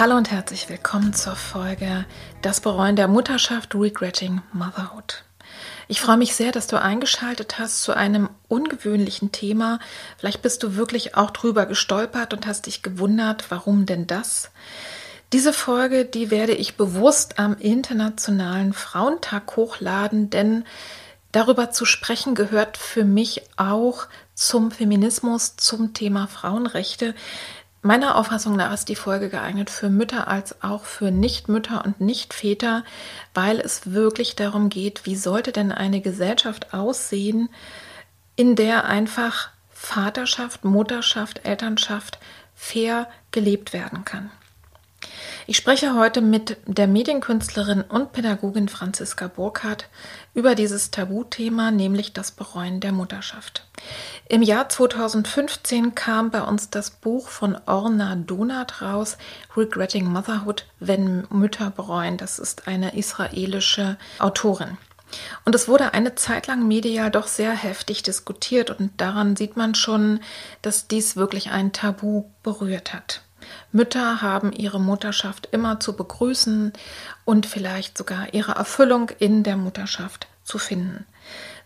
Hallo und herzlich willkommen zur Folge Das Bereuen der Mutterschaft Regretting Motherhood. Ich freue mich sehr, dass du eingeschaltet hast zu einem ungewöhnlichen Thema. Vielleicht bist du wirklich auch drüber gestolpert und hast dich gewundert, warum denn das? Diese Folge, die werde ich bewusst am Internationalen Frauentag hochladen, denn darüber zu sprechen gehört für mich auch zum Feminismus, zum Thema Frauenrechte. Meiner Auffassung nach ist die Folge geeignet für Mütter als auch für Nichtmütter und Nichtväter, weil es wirklich darum geht, wie sollte denn eine Gesellschaft aussehen, in der einfach Vaterschaft, Mutterschaft, Elternschaft fair gelebt werden kann. Ich spreche heute mit der Medienkünstlerin und Pädagogin Franziska Burkhardt über dieses Tabuthema, nämlich das Bereuen der Mutterschaft. Im Jahr 2015 kam bei uns das Buch von Orna Donat raus, Regretting Motherhood, wenn Mütter bereuen. Das ist eine israelische Autorin. Und es wurde eine Zeit lang medial doch sehr heftig diskutiert und daran sieht man schon, dass dies wirklich ein Tabu berührt hat. Mütter haben ihre Mutterschaft immer zu begrüßen und vielleicht sogar ihre Erfüllung in der Mutterschaft zu finden.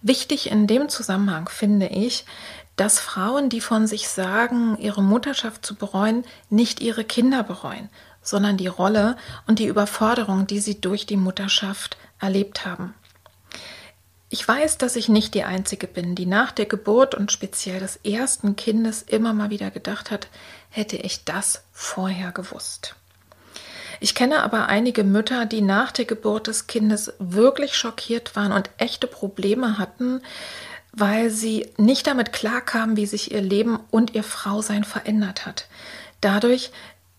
Wichtig in dem Zusammenhang finde ich, dass Frauen, die von sich sagen, ihre Mutterschaft zu bereuen, nicht ihre Kinder bereuen, sondern die Rolle und die Überforderung, die sie durch die Mutterschaft erlebt haben. Ich weiß, dass ich nicht die Einzige bin, die nach der Geburt und speziell des ersten Kindes immer mal wieder gedacht hat, hätte ich das vorher gewusst. Ich kenne aber einige Mütter, die nach der Geburt des Kindes wirklich schockiert waren und echte Probleme hatten, weil sie nicht damit klarkamen, wie sich ihr Leben und ihr Frausein verändert hat. Dadurch,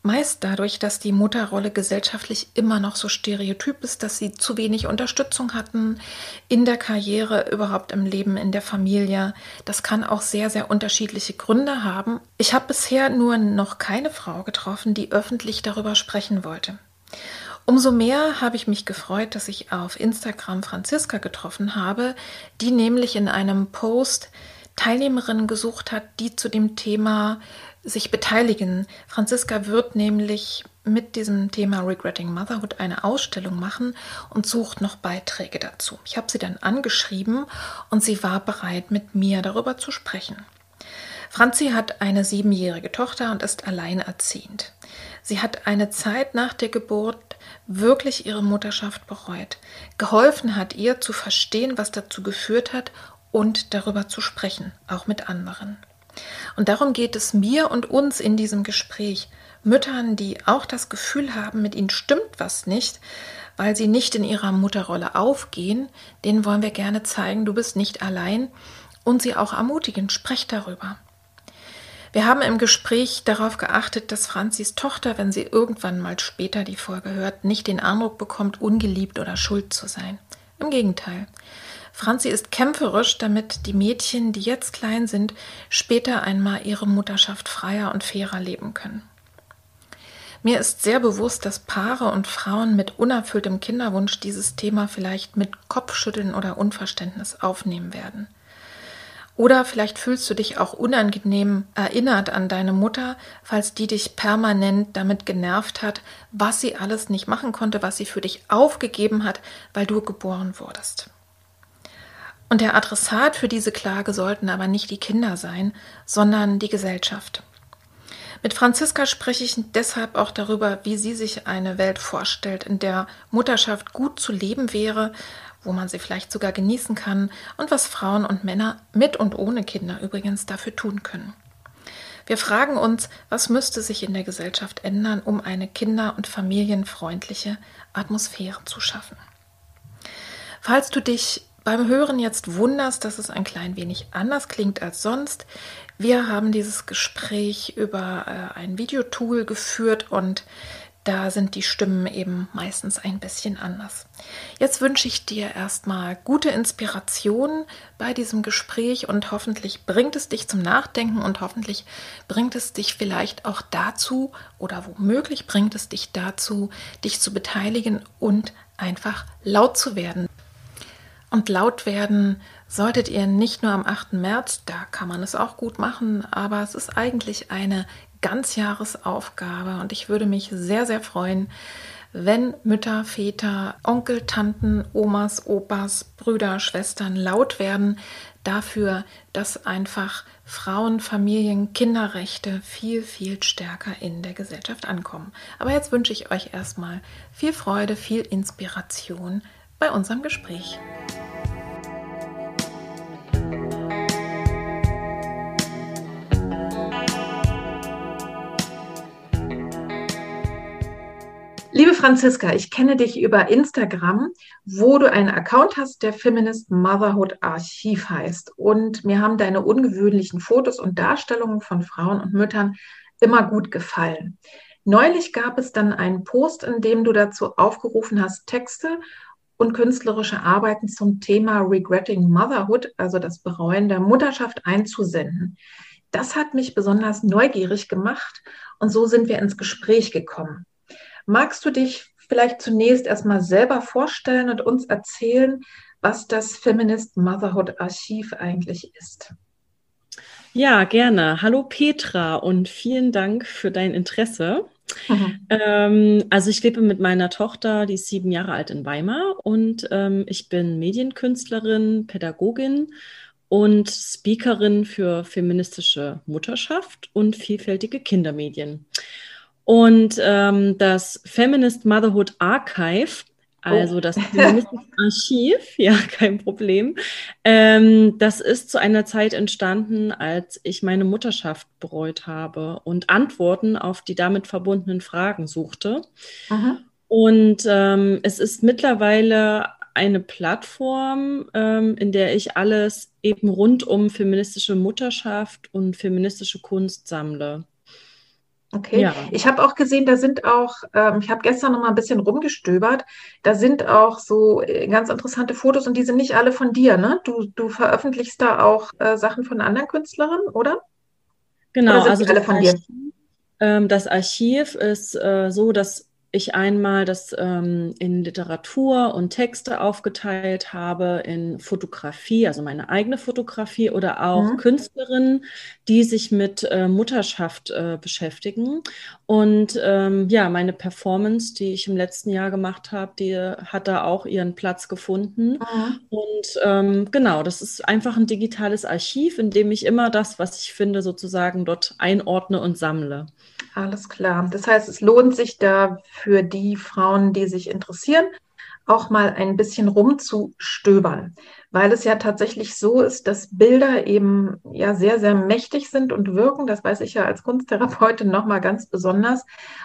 Meist dadurch, dass die Mutterrolle gesellschaftlich immer noch so stereotyp ist, dass sie zu wenig Unterstützung hatten in der Karriere, überhaupt im Leben, in der Familie. Das kann auch sehr, sehr unterschiedliche Gründe haben. Ich habe bisher nur noch keine Frau getroffen, die öffentlich darüber sprechen wollte. Umso mehr habe ich mich gefreut, dass ich auf Instagram Franziska getroffen habe, die nämlich in einem Post Teilnehmerinnen gesucht hat, die zu dem Thema sich beteiligen. Franziska wird nämlich mit diesem Thema Regretting Motherhood eine Ausstellung machen und sucht noch Beiträge dazu. Ich habe sie dann angeschrieben und sie war bereit, mit mir darüber zu sprechen. Franzi hat eine siebenjährige Tochter und ist alleinerziehend. Sie hat eine Zeit nach der Geburt wirklich ihre Mutterschaft bereut. Geholfen hat ihr zu verstehen, was dazu geführt hat und darüber zu sprechen, auch mit anderen. Und darum geht es mir und uns in diesem Gespräch. Müttern, die auch das Gefühl haben, mit ihnen stimmt was nicht, weil sie nicht in ihrer Mutterrolle aufgehen, denen wollen wir gerne zeigen, du bist nicht allein und sie auch ermutigen, sprecht darüber. Wir haben im Gespräch darauf geachtet, dass Franzis Tochter, wenn sie irgendwann mal später die Folge hört, nicht den Eindruck bekommt, ungeliebt oder schuld zu sein. Im Gegenteil. Franzi ist kämpferisch, damit die Mädchen, die jetzt klein sind, später einmal ihre Mutterschaft freier und fairer leben können. Mir ist sehr bewusst, dass Paare und Frauen mit unerfülltem Kinderwunsch dieses Thema vielleicht mit Kopfschütteln oder Unverständnis aufnehmen werden. Oder vielleicht fühlst du dich auch unangenehm erinnert an deine Mutter, falls die dich permanent damit genervt hat, was sie alles nicht machen konnte, was sie für dich aufgegeben hat, weil du geboren wurdest. Und der Adressat für diese Klage sollten aber nicht die Kinder sein, sondern die Gesellschaft. Mit Franziska spreche ich deshalb auch darüber, wie sie sich eine Welt vorstellt, in der Mutterschaft gut zu leben wäre, wo man sie vielleicht sogar genießen kann und was Frauen und Männer mit und ohne Kinder übrigens dafür tun können. Wir fragen uns, was müsste sich in der Gesellschaft ändern, um eine kinder- und familienfreundliche Atmosphäre zu schaffen. Falls du dich beim Hören jetzt wunderst, dass es ein klein wenig anders klingt als sonst, wir haben dieses Gespräch über äh, ein Videotool geführt und da sind die Stimmen eben meistens ein bisschen anders. Jetzt wünsche ich dir erstmal gute Inspiration bei diesem Gespräch und hoffentlich bringt es dich zum Nachdenken und hoffentlich bringt es dich vielleicht auch dazu oder womöglich bringt es dich dazu, dich zu beteiligen und einfach laut zu werden. Und laut werden solltet ihr nicht nur am 8. März, da kann man es auch gut machen, aber es ist eigentlich eine Ganzjahresaufgabe und ich würde mich sehr, sehr freuen, wenn Mütter, Väter, Onkel, Tanten, Omas, Opas, Brüder, Schwestern laut werden dafür, dass einfach Frauen, Familien, Kinderrechte viel, viel stärker in der Gesellschaft ankommen. Aber jetzt wünsche ich euch erstmal viel Freude, viel Inspiration bei unserem Gespräch. Liebe Franziska, ich kenne dich über Instagram, wo du einen Account hast, der Feminist Motherhood Archiv heißt. Und mir haben deine ungewöhnlichen Fotos und Darstellungen von Frauen und Müttern immer gut gefallen. Neulich gab es dann einen Post, in dem du dazu aufgerufen hast, Texte und künstlerische Arbeiten zum Thema Regretting Motherhood, also das Bereuen der Mutterschaft, einzusenden. Das hat mich besonders neugierig gemacht und so sind wir ins Gespräch gekommen. Magst du dich vielleicht zunächst erstmal selber vorstellen und uns erzählen, was das Feminist Motherhood Archiv eigentlich ist? Ja, gerne. Hallo Petra und vielen Dank für dein Interesse. Mhm. Ähm, also ich lebe mit meiner Tochter, die ist sieben Jahre alt in Weimar und ähm, ich bin Medienkünstlerin, Pädagogin und Speakerin für feministische Mutterschaft und vielfältige Kindermedien. Und ähm, das Feminist Motherhood Archive, also oh. das Feministische Archiv, ja, kein Problem. Ähm, das ist zu einer Zeit entstanden, als ich meine Mutterschaft bereut habe und Antworten auf die damit verbundenen Fragen suchte. Aha. Und ähm, es ist mittlerweile eine Plattform, ähm, in der ich alles eben rund um feministische Mutterschaft und feministische Kunst sammle. Okay, ja. ich habe auch gesehen, da sind auch, ähm, ich habe gestern noch mal ein bisschen rumgestöbert, da sind auch so äh, ganz interessante Fotos und die sind nicht alle von dir, ne? Du, du veröffentlichst da auch äh, Sachen von anderen Künstlerinnen, oder? Genau, oder also alle von Archiv, dir? Ähm, das Archiv ist äh, so, dass ich einmal das ähm, in Literatur und Texte aufgeteilt habe, in Fotografie, also meine eigene Fotografie oder auch mhm. Künstlerinnen, die sich mit äh, Mutterschaft äh, beschäftigen. Und ähm, ja, meine Performance, die ich im letzten Jahr gemacht habe, die hat da auch ihren Platz gefunden. Mhm. Und ähm, genau, das ist einfach ein digitales Archiv, in dem ich immer das, was ich finde, sozusagen dort einordne und sammle. Alles klar. Das heißt, es lohnt sich da für die Frauen, die sich interessieren, auch mal ein bisschen rumzustöbern, weil es ja tatsächlich so ist, dass Bilder eben ja sehr, sehr mächtig sind und wirken. Das weiß ich ja als Kunsttherapeutin nochmal ganz besonders.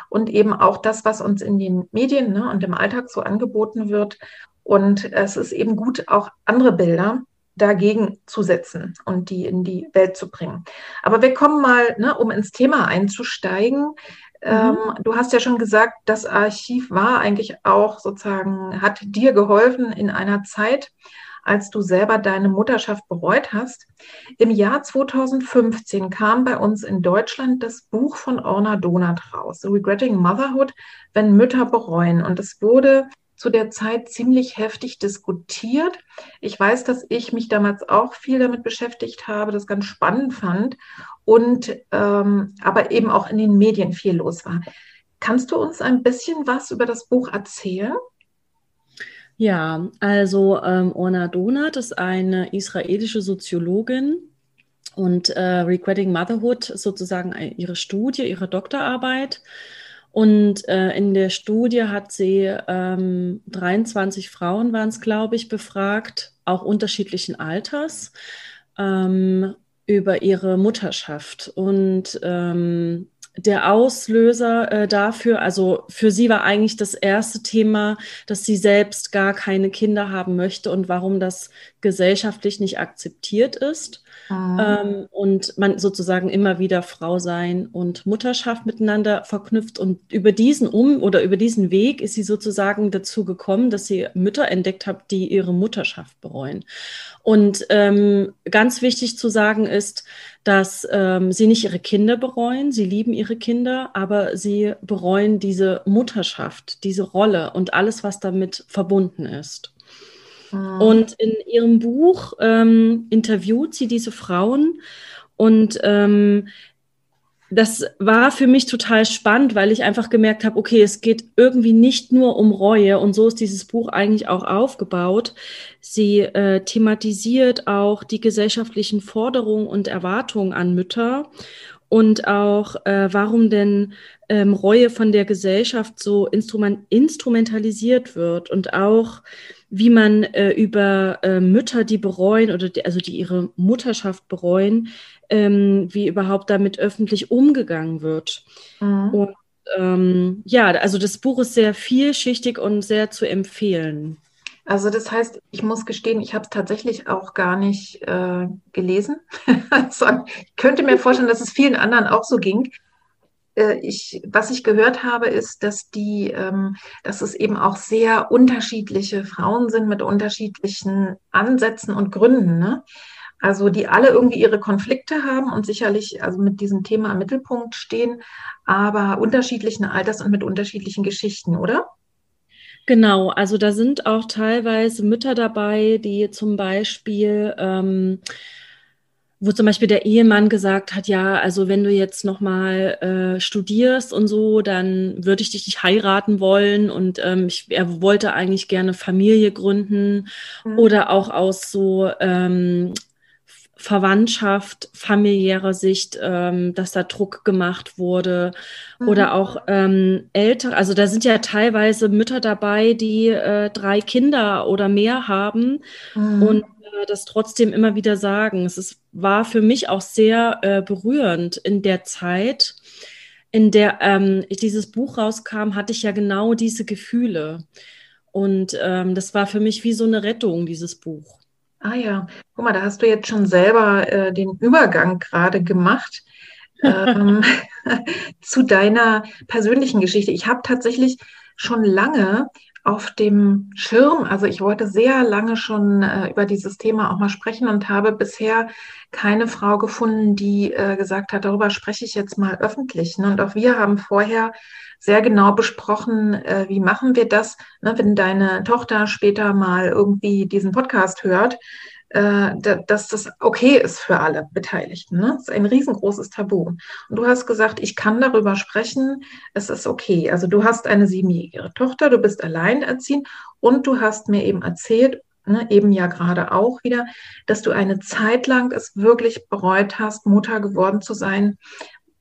Und eben auch das, was uns in den Medien ne, und im Alltag so angeboten wird. Und es ist eben gut, auch andere Bilder dagegen zu setzen und die in die Welt zu bringen. Aber wir kommen mal, ne, um ins Thema einzusteigen. Mhm. Ähm, du hast ja schon gesagt, das Archiv war eigentlich auch sozusagen, hat dir geholfen in einer Zeit, als du selber deine Mutterschaft bereut hast. Im Jahr 2015 kam bei uns in Deutschland das Buch von Orna Donat raus, Regretting Motherhood, wenn Mütter bereuen. Und es wurde zu der Zeit ziemlich heftig diskutiert. Ich weiß, dass ich mich damals auch viel damit beschäftigt habe, das ganz spannend fand und ähm, aber eben auch in den Medien viel los war. Kannst du uns ein bisschen was über das Buch erzählen? Ja, also ähm, Orna Donat ist eine israelische Soziologin, und äh, Regretting Motherhood sozusagen ihre Studie, ihre Doktorarbeit. Und äh, in der Studie hat sie ähm, 23 Frauen, waren es, glaube ich, befragt, auch unterschiedlichen Alters, ähm, über ihre Mutterschaft. Und ähm, der Auslöser äh, dafür, also für sie war eigentlich das erste Thema, dass sie selbst gar keine Kinder haben möchte und warum das gesellschaftlich nicht akzeptiert ist. Ah. Ähm, und man sozusagen immer wieder Frau sein und Mutterschaft miteinander verknüpft. Und über diesen Um oder über diesen Weg ist sie sozusagen dazu gekommen, dass sie Mütter entdeckt hat, die ihre Mutterschaft bereuen. Und ähm, ganz wichtig zu sagen ist, dass ähm, sie nicht ihre Kinder bereuen, sie lieben ihre Kinder, aber sie bereuen diese Mutterschaft, diese Rolle und alles, was damit verbunden ist. Mhm. Und in ihrem Buch ähm, interviewt sie diese Frauen und ähm, das war für mich total spannend, weil ich einfach gemerkt habe, okay, es geht irgendwie nicht nur um Reue und so ist dieses Buch eigentlich auch aufgebaut. Sie äh, thematisiert auch die gesellschaftlichen Forderungen und Erwartungen an Mütter und auch, äh, warum denn ähm, Reue von der Gesellschaft so instrument instrumentalisiert wird und auch, wie man äh, über äh, Mütter, die bereuen oder die, also die ihre Mutterschaft bereuen, ähm, wie überhaupt damit öffentlich umgegangen wird. Mhm. Und ähm, ja, also das Buch ist sehr vielschichtig und sehr zu empfehlen. Also das heißt, ich muss gestehen, ich habe es tatsächlich auch gar nicht äh, gelesen. also, ich könnte mir vorstellen, dass es vielen anderen auch so ging. Äh, ich, was ich gehört habe, ist, dass die, ähm, dass es eben auch sehr unterschiedliche Frauen sind mit unterschiedlichen Ansätzen und Gründen. Ne? Also die alle irgendwie ihre Konflikte haben und sicherlich also mit diesem Thema im Mittelpunkt stehen, aber unterschiedlichen Alters und mit unterschiedlichen Geschichten, oder? Genau, also da sind auch teilweise Mütter dabei, die zum Beispiel ähm, wo zum Beispiel der Ehemann gesagt hat, ja, also wenn du jetzt nochmal äh, studierst und so, dann würde ich dich nicht heiraten wollen und ähm, ich, er wollte eigentlich gerne Familie gründen mhm. oder auch aus so ähm, Verwandtschaft, familiärer Sicht, ähm, dass da Druck gemacht wurde mhm. oder auch ähm, ältere, also da sind ja teilweise Mütter dabei, die äh, drei Kinder oder mehr haben mhm. und äh, das trotzdem immer wieder sagen. Es ist, war für mich auch sehr äh, berührend in der Zeit, in der ähm, dieses Buch rauskam, hatte ich ja genau diese Gefühle. Und ähm, das war für mich wie so eine Rettung, dieses Buch. Ah ja, guck mal, da hast du jetzt schon selber äh, den Übergang gerade gemacht ähm, zu deiner persönlichen Geschichte. Ich habe tatsächlich schon lange auf dem Schirm, also ich wollte sehr lange schon äh, über dieses Thema auch mal sprechen und habe bisher keine Frau gefunden, die äh, gesagt hat, darüber spreche ich jetzt mal öffentlich. Ne? Und auch wir haben vorher sehr genau besprochen, äh, wie machen wir das, ne, wenn deine Tochter später mal irgendwie diesen Podcast hört, äh, dass das okay ist für alle Beteiligten. Ne? Das ist ein riesengroßes Tabu. Und du hast gesagt, ich kann darüber sprechen, es ist okay. Also du hast eine siebenjährige Tochter, du bist alleinerziehend und du hast mir eben erzählt, ne, eben ja gerade auch wieder, dass du eine Zeit lang es wirklich bereut hast, Mutter geworden zu sein,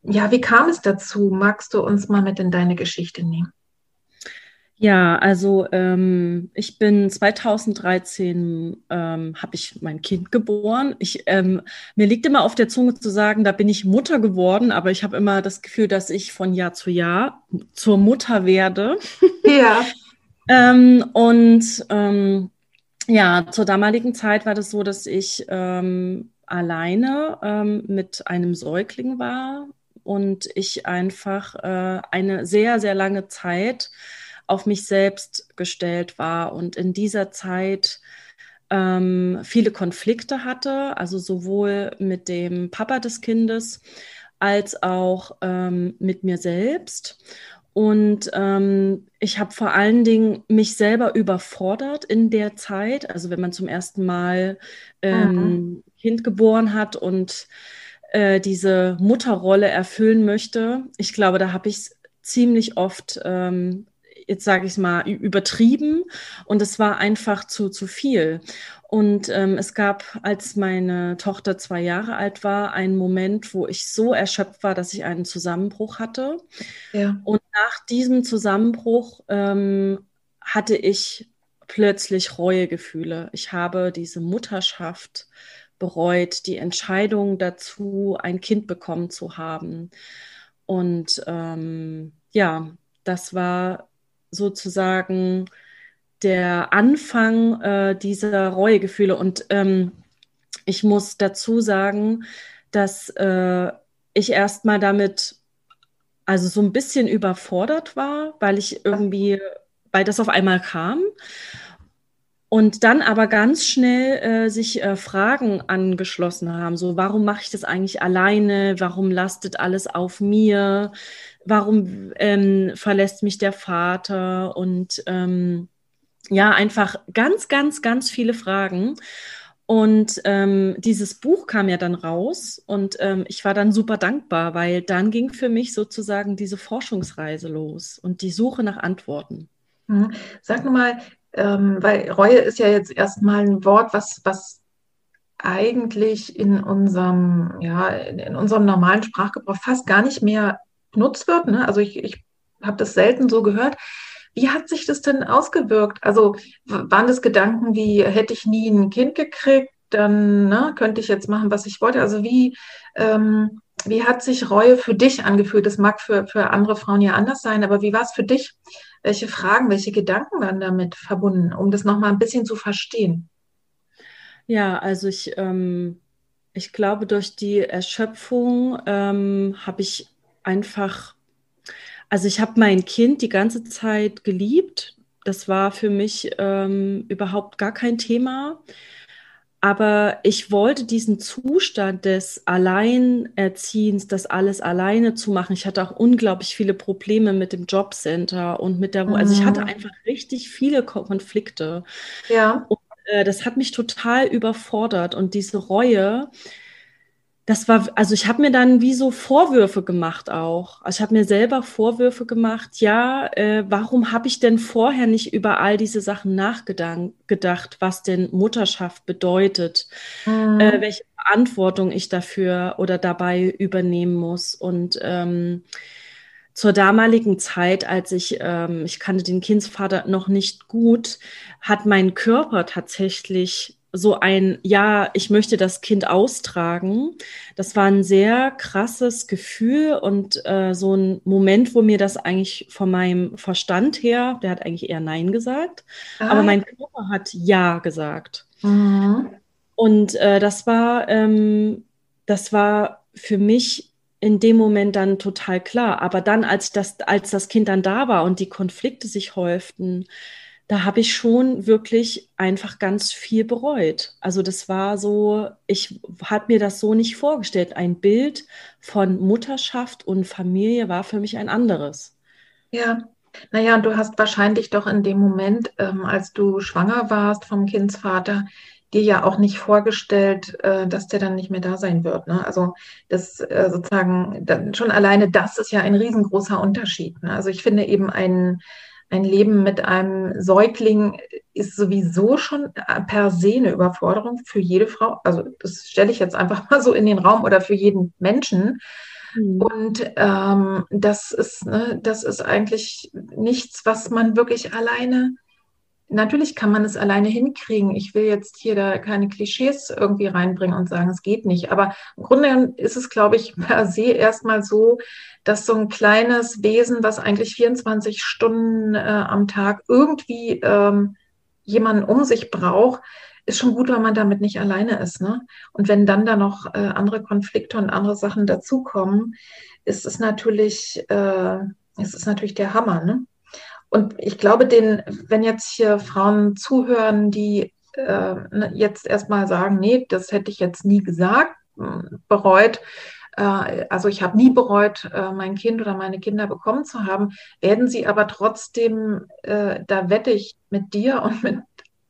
ja, wie kam es dazu? Magst du uns mal mit in deine Geschichte nehmen? Ja, also ähm, ich bin 2013 ähm, habe ich mein Kind geboren. Ich, ähm, mir liegt immer auf der Zunge zu sagen, da bin ich Mutter geworden, aber ich habe immer das Gefühl, dass ich von Jahr zu Jahr zur Mutter werde. Ja. Ähm, und ähm, ja, zur damaligen Zeit war das so, dass ich ähm, alleine mit einem Säugling war und ich einfach äh, eine sehr, sehr lange Zeit auf mich selbst gestellt war und in dieser Zeit ähm, viele Konflikte hatte, also sowohl mit dem Papa des Kindes als auch ähm, mit mir selbst. Und ähm, ich habe vor allen Dingen mich selber überfordert in der Zeit. Also wenn man zum ersten Mal ähm, mhm. Kind geboren hat und äh, diese Mutterrolle erfüllen möchte. Ich glaube, da habe ich es ziemlich oft, ähm, jetzt sage ich mal, übertrieben und es war einfach zu, zu viel. Und ähm, es gab, als meine Tochter zwei Jahre alt war, einen Moment, wo ich so erschöpft war, dass ich einen Zusammenbruch hatte. Ja. Und nach diesem Zusammenbruch ähm, hatte ich plötzlich Reuegefühle. Ich habe diese Mutterschaft bereut, die Entscheidung dazu, ein Kind bekommen zu haben. Und ähm, ja, das war sozusagen der Anfang äh, dieser Reuegefühle. Und ähm, ich muss dazu sagen, dass äh, ich erstmal damit also so ein bisschen überfordert war, weil ich irgendwie, weil das auf einmal kam. Und dann aber ganz schnell äh, sich äh, Fragen angeschlossen haben. So, warum mache ich das eigentlich alleine? Warum lastet alles auf mir? Warum ähm, verlässt mich der Vater? Und ähm, ja, einfach ganz, ganz, ganz viele Fragen. Und ähm, dieses Buch kam ja dann raus und ähm, ich war dann super dankbar, weil dann ging für mich sozusagen diese Forschungsreise los und die Suche nach Antworten. Mhm. Sag mal, ähm, weil Reue ist ja jetzt erstmal ein Wort, was, was eigentlich in unserem, ja, in unserem normalen Sprachgebrauch fast gar nicht mehr benutzt wird. Ne? Also ich, ich habe das selten so gehört. Wie hat sich das denn ausgewirkt? Also waren das Gedanken wie, hätte ich nie ein Kind gekriegt, dann ne, könnte ich jetzt machen, was ich wollte? Also wie, ähm, wie hat sich Reue für dich angefühlt? Das mag für, für andere Frauen ja anders sein, aber wie war es für dich? Welche Fragen, welche Gedanken waren damit verbunden, um das nochmal ein bisschen zu verstehen? Ja, also ich, ähm, ich glaube, durch die Erschöpfung ähm, habe ich einfach also ich habe mein Kind die ganze Zeit geliebt. Das war für mich ähm, überhaupt gar kein Thema. Aber ich wollte diesen Zustand des Alleinerziehens, das alles alleine zu machen. Ich hatte auch unglaublich viele Probleme mit dem Jobcenter und mit der, mhm. also ich hatte mhm. einfach richtig viele Konflikte. Ja. Und äh, das hat mich total überfordert und diese Reue, das war, also ich habe mir dann wie so Vorwürfe gemacht auch. Also ich habe mir selber Vorwürfe gemacht, ja, äh, warum habe ich denn vorher nicht über all diese Sachen nachgedacht, was denn Mutterschaft bedeutet, mhm. äh, welche Verantwortung ich dafür oder dabei übernehmen muss. Und ähm, zur damaligen Zeit, als ich, ähm, ich kannte den Kindsvater noch nicht gut, hat mein Körper tatsächlich so ein, ja, ich möchte das Kind austragen. Das war ein sehr krasses Gefühl und äh, so ein Moment, wo mir das eigentlich von meinem Verstand her, der hat eigentlich eher Nein gesagt, ah. aber mein Körper hat Ja gesagt. Mhm. Und äh, das war, ähm, das war für mich in dem Moment dann total klar. Aber dann, als das, als das Kind dann da war und die Konflikte sich häuften, da habe ich schon wirklich einfach ganz viel bereut. Also das war so, ich hatte mir das so nicht vorgestellt. Ein Bild von Mutterschaft und Familie war für mich ein anderes. Ja, naja, und du hast wahrscheinlich doch in dem Moment, ähm, als du schwanger warst vom Kindsvater, dir ja auch nicht vorgestellt, äh, dass der dann nicht mehr da sein wird. Ne? Also das äh, sozusagen, schon alleine das ist ja ein riesengroßer Unterschied. Ne? Also ich finde eben ein ein Leben mit einem Säugling ist sowieso schon per se eine Überforderung für jede Frau. Also das stelle ich jetzt einfach mal so in den Raum oder für jeden Menschen. Mhm. Und ähm, das ist, ne, das ist eigentlich nichts, was man wirklich alleine natürlich kann man es alleine hinkriegen. Ich will jetzt hier da keine Klischees irgendwie reinbringen und sagen, es geht nicht. Aber im Grunde ist es, glaube ich, per se erstmal so, dass so ein kleines Wesen, was eigentlich 24 Stunden äh, am Tag irgendwie ähm, jemanden um sich braucht, ist schon gut, wenn man damit nicht alleine ist. Ne? Und wenn dann da noch äh, andere Konflikte und andere Sachen dazukommen, ist es natürlich, äh, ist es natürlich der Hammer. Ne? Und ich glaube, den, wenn jetzt hier Frauen zuhören, die äh, jetzt erstmal sagen, nee, das hätte ich jetzt nie gesagt, hm, bereut, äh, also ich habe nie bereut, äh, mein Kind oder meine Kinder bekommen zu haben, werden sie aber trotzdem, äh, da wette ich mit dir und mit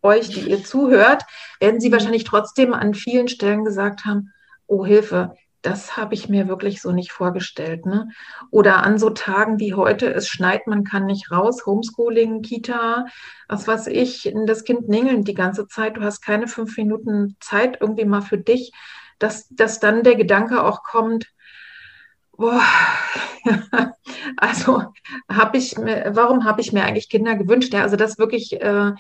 euch, die ihr zuhört, werden sie wahrscheinlich trotzdem an vielen Stellen gesagt haben, oh Hilfe, das habe ich mir wirklich so nicht vorgestellt. Ne? Oder an so Tagen wie heute, es schneit, man kann nicht raus, Homeschooling, Kita, was weiß ich, das Kind ningelt die ganze Zeit, du hast keine fünf Minuten Zeit irgendwie mal für dich, dass, dass dann der Gedanke auch kommt, boah, also habe ich mir, warum habe ich mir eigentlich Kinder gewünscht? Ja, also das wirklich, äh,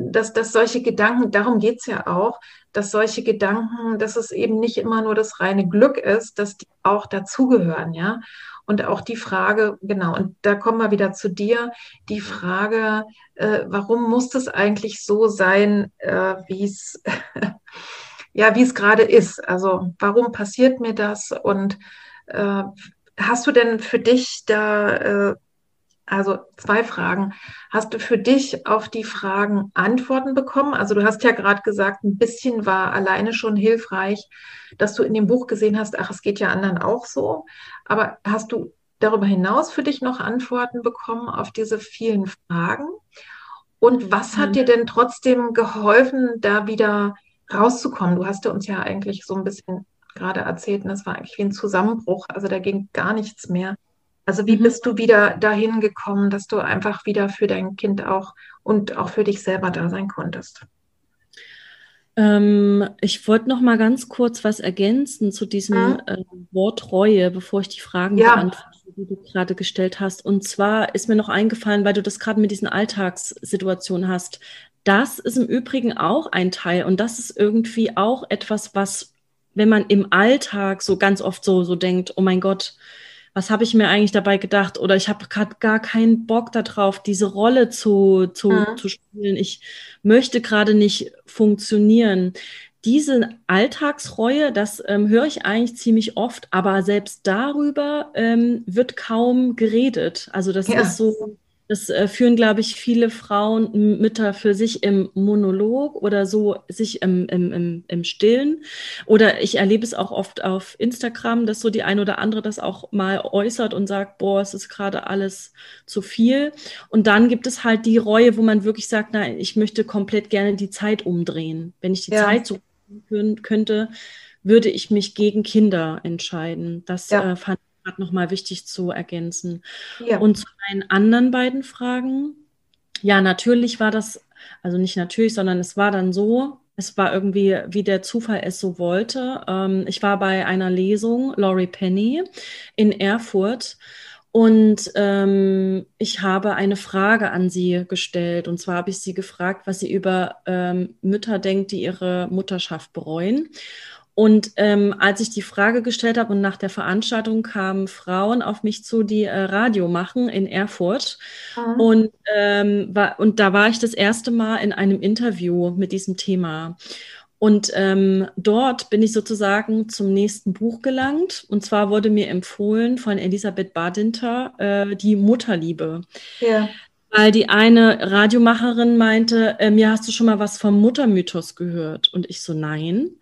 dass, dass solche Gedanken, darum geht es ja auch, dass solche Gedanken, dass es eben nicht immer nur das reine Glück ist, dass die auch dazugehören, ja. Und auch die Frage, genau, und da kommen wir wieder zu dir, die Frage, äh, warum muss es eigentlich so sein, äh, wie es, ja, wie es gerade ist? Also, warum passiert mir das? Und äh, hast du denn für dich da äh, also zwei Fragen. Hast du für dich auf die Fragen Antworten bekommen? Also du hast ja gerade gesagt, ein bisschen war alleine schon hilfreich, dass du in dem Buch gesehen hast, ach, es geht ja anderen auch so. Aber hast du darüber hinaus für dich noch Antworten bekommen auf diese vielen Fragen? Und was hat mhm. dir denn trotzdem geholfen, da wieder rauszukommen? Du hast ja uns ja eigentlich so ein bisschen gerade erzählt, und das war eigentlich wie ein Zusammenbruch. Also da ging gar nichts mehr. Also wie mhm. bist du wieder dahin gekommen, dass du einfach wieder für dein Kind auch und auch für dich selber da sein konntest? Ähm, ich wollte noch mal ganz kurz was ergänzen zu diesem mhm. äh, Wort Reue, bevor ich die Fragen ja. beantworte, die du gerade gestellt hast. Und zwar ist mir noch eingefallen, weil du das gerade mit diesen Alltagssituationen hast. Das ist im Übrigen auch ein Teil und das ist irgendwie auch etwas, was, wenn man im Alltag so ganz oft so, so denkt, oh mein Gott, was habe ich mir eigentlich dabei gedacht? Oder ich habe gerade gar keinen Bock darauf, diese Rolle zu, zu, mhm. zu spielen. Ich möchte gerade nicht funktionieren. Diese Alltagsreue, das ähm, höre ich eigentlich ziemlich oft, aber selbst darüber ähm, wird kaum geredet. Also das ja. ist so, das äh, führen, glaube ich, viele Frauen, Mütter für sich im Monolog oder so sich im, im, im, im Stillen. Oder ich erlebe es auch oft auf Instagram, dass so die eine oder andere das auch mal äußert und sagt, boah, es ist gerade alles zu viel. Und dann gibt es halt die Reue, wo man wirklich sagt, nein, ich möchte komplett gerne die Zeit umdrehen. Wenn ich die ja. Zeit so könnte, würde ich mich gegen Kinder entscheiden. Das ja. äh, fand gerade nochmal wichtig zu ergänzen. Ja. Und zu meinen anderen beiden Fragen, ja, natürlich war das, also nicht natürlich, sondern es war dann so, es war irgendwie, wie der Zufall es so wollte. Ähm, ich war bei einer Lesung, Laurie Penny, in Erfurt. Und ähm, ich habe eine Frage an sie gestellt. Und zwar habe ich sie gefragt, was sie über ähm, Mütter denkt, die ihre Mutterschaft bereuen. Und ähm, als ich die Frage gestellt habe und nach der Veranstaltung kamen Frauen auf mich zu, die äh, Radio machen in Erfurt. Mhm. Und, ähm, war, und da war ich das erste Mal in einem Interview mit diesem Thema. Und ähm, dort bin ich sozusagen zum nächsten Buch gelangt. Und zwar wurde mir empfohlen von Elisabeth Badinter äh, die Mutterliebe. Ja. Weil die eine Radiomacherin meinte, äh, mir hast du schon mal was vom Muttermythos gehört? Und ich so, nein.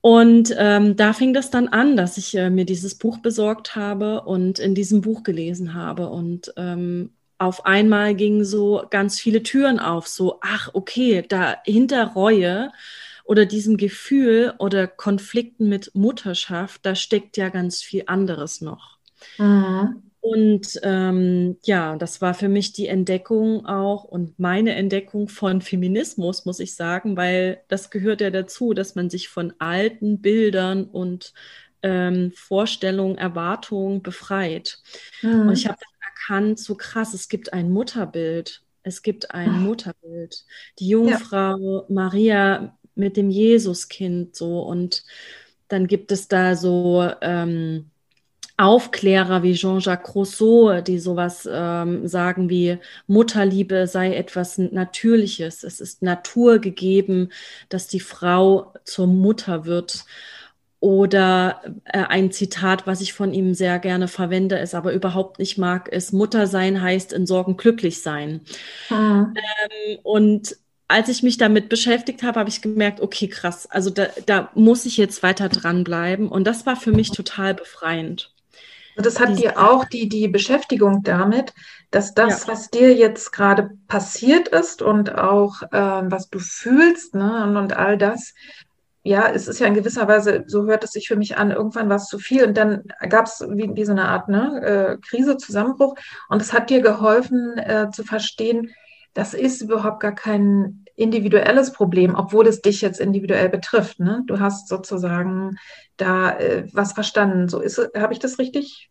Und ähm, da fing das dann an, dass ich äh, mir dieses Buch besorgt habe und in diesem Buch gelesen habe. Und ähm, auf einmal gingen so ganz viele Türen auf, so, ach, okay, da hinter Reue oder diesem Gefühl oder Konflikten mit Mutterschaft, da steckt ja ganz viel anderes noch. Mhm. Und ähm, ja, das war für mich die Entdeckung auch und meine Entdeckung von Feminismus, muss ich sagen, weil das gehört ja dazu, dass man sich von alten Bildern und ähm, Vorstellungen, Erwartungen befreit. Mhm. Und ich habe erkannt, so krass, es gibt ein Mutterbild. Es gibt ein Ach. Mutterbild. Die Jungfrau ja. Maria mit dem Jesuskind so und dann gibt es da so ähm, Aufklärer wie Jean-Jacques Rousseau, die sowas ähm, sagen wie Mutterliebe sei etwas Natürliches. Es ist naturgegeben, dass die Frau zur Mutter wird. Oder äh, ein Zitat, was ich von ihm sehr gerne verwende, es aber überhaupt nicht mag, ist Mutter sein heißt in Sorgen glücklich sein. Mhm. Ähm, und als ich mich damit beschäftigt habe, habe ich gemerkt, okay, krass, also da, da muss ich jetzt weiter dranbleiben. Und das war für mich total befreiend. Und das hat dir auch die, die Beschäftigung damit, dass das, ja. was dir jetzt gerade passiert ist und auch äh, was du fühlst ne, und, und all das, ja, es ist ja in gewisser Weise, so hört es sich für mich an, irgendwann war es zu viel und dann gab es wie, wie so eine Art ne, äh, Krise, Zusammenbruch und es hat dir geholfen äh, zu verstehen, das ist überhaupt gar kein individuelles Problem, obwohl es dich jetzt individuell betrifft. Ne? Du hast sozusagen da äh, was verstanden. So ist, habe ich das richtig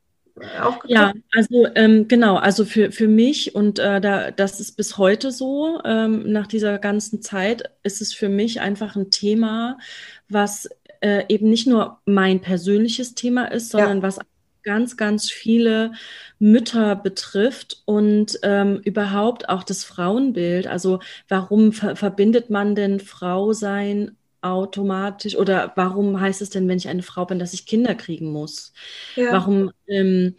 ja, also ähm, genau, also für, für mich und äh, da, das ist bis heute so, ähm, nach dieser ganzen Zeit ist es für mich einfach ein Thema, was äh, eben nicht nur mein persönliches Thema ist, sondern ja. was ganz, ganz viele Mütter betrifft und ähm, überhaupt auch das Frauenbild. Also warum ver verbindet man denn Frau sein automatisch oder warum heißt es denn, wenn ich eine Frau bin, dass ich Kinder kriegen muss? Ja. Warum, ähm,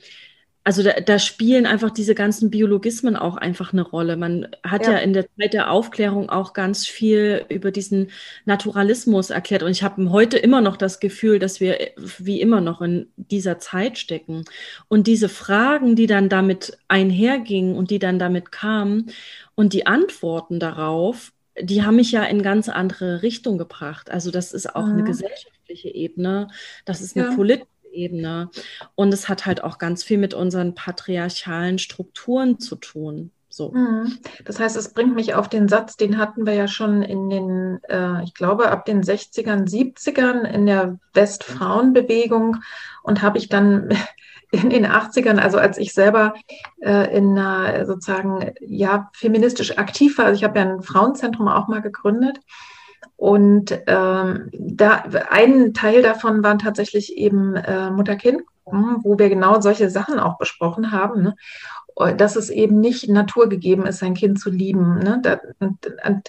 also da, da, spielen einfach diese ganzen Biologismen auch einfach eine Rolle. Man hat ja, ja in der Zeit der Aufklärung auch ganz viel über diesen Naturalismus erklärt und ich habe heute immer noch das Gefühl, dass wir wie immer noch in dieser Zeit stecken. Und diese Fragen, die dann damit einhergingen und die dann damit kamen und die Antworten darauf, die haben mich ja in ganz andere Richtung gebracht. Also das ist auch mhm. eine gesellschaftliche Ebene, das ist eine ja. politische Ebene und es hat halt auch ganz viel mit unseren patriarchalen Strukturen zu tun. So. Mhm. Das heißt, es bringt mich auf den Satz, den hatten wir ja schon in den, äh, ich glaube, ab den 60ern, 70ern in der Westfrauenbewegung und habe ich dann in den 80ern, also als ich selber äh, in einer sozusagen ja feministisch aktiv war, also ich habe ja ein Frauenzentrum auch mal gegründet. Und ähm, da ein Teil davon waren tatsächlich eben äh, Mutter-Kind, wo wir genau solche Sachen auch besprochen haben. Ne? Dass es eben nicht naturgegeben ist, sein Kind zu lieben. Ne? Da, und, und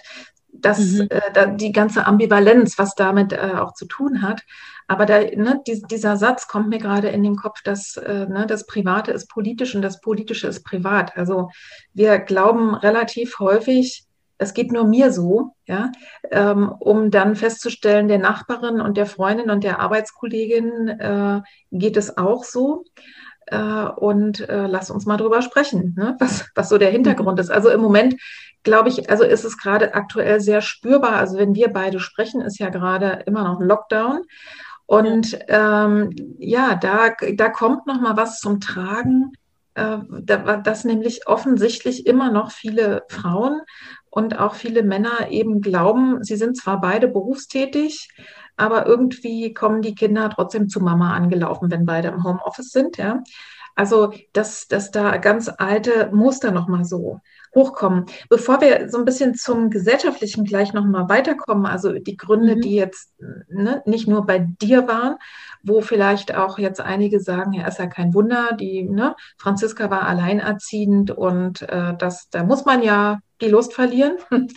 das, mhm. äh, da, die ganze Ambivalenz, was damit äh, auch zu tun hat. Aber da, ne, die, dieser Satz kommt mir gerade in den Kopf, dass äh, ne, das Private ist politisch und das Politische ist privat. Also wir glauben relativ häufig, es geht nur mir so, ja, ähm, um dann festzustellen, der Nachbarin und der Freundin und der Arbeitskollegin äh, geht es auch so. Äh, und äh, lass uns mal drüber sprechen, ne? was, was so der Hintergrund ist. Also im Moment glaube ich, also ist es gerade aktuell sehr spürbar. Also wenn wir beide sprechen, ist ja gerade immer noch Lockdown. Und ähm, ja, da, da kommt noch mal was zum Tragen, äh, da, dass nämlich offensichtlich immer noch viele Frauen und auch viele Männer eben glauben, sie sind zwar beide berufstätig, aber irgendwie kommen die Kinder trotzdem zu Mama angelaufen, wenn beide im Homeoffice sind. Ja? Also, dass, dass da ganz alte Muster noch mal so hochkommen. Bevor wir so ein bisschen zum Gesellschaftlichen gleich nochmal weiterkommen, also die Gründe, mhm. die jetzt ne, nicht nur bei dir waren, wo vielleicht auch jetzt einige sagen, ja, ist ja kein Wunder, die ne, Franziska war alleinerziehend und äh, das, da muss man ja die Lust verlieren.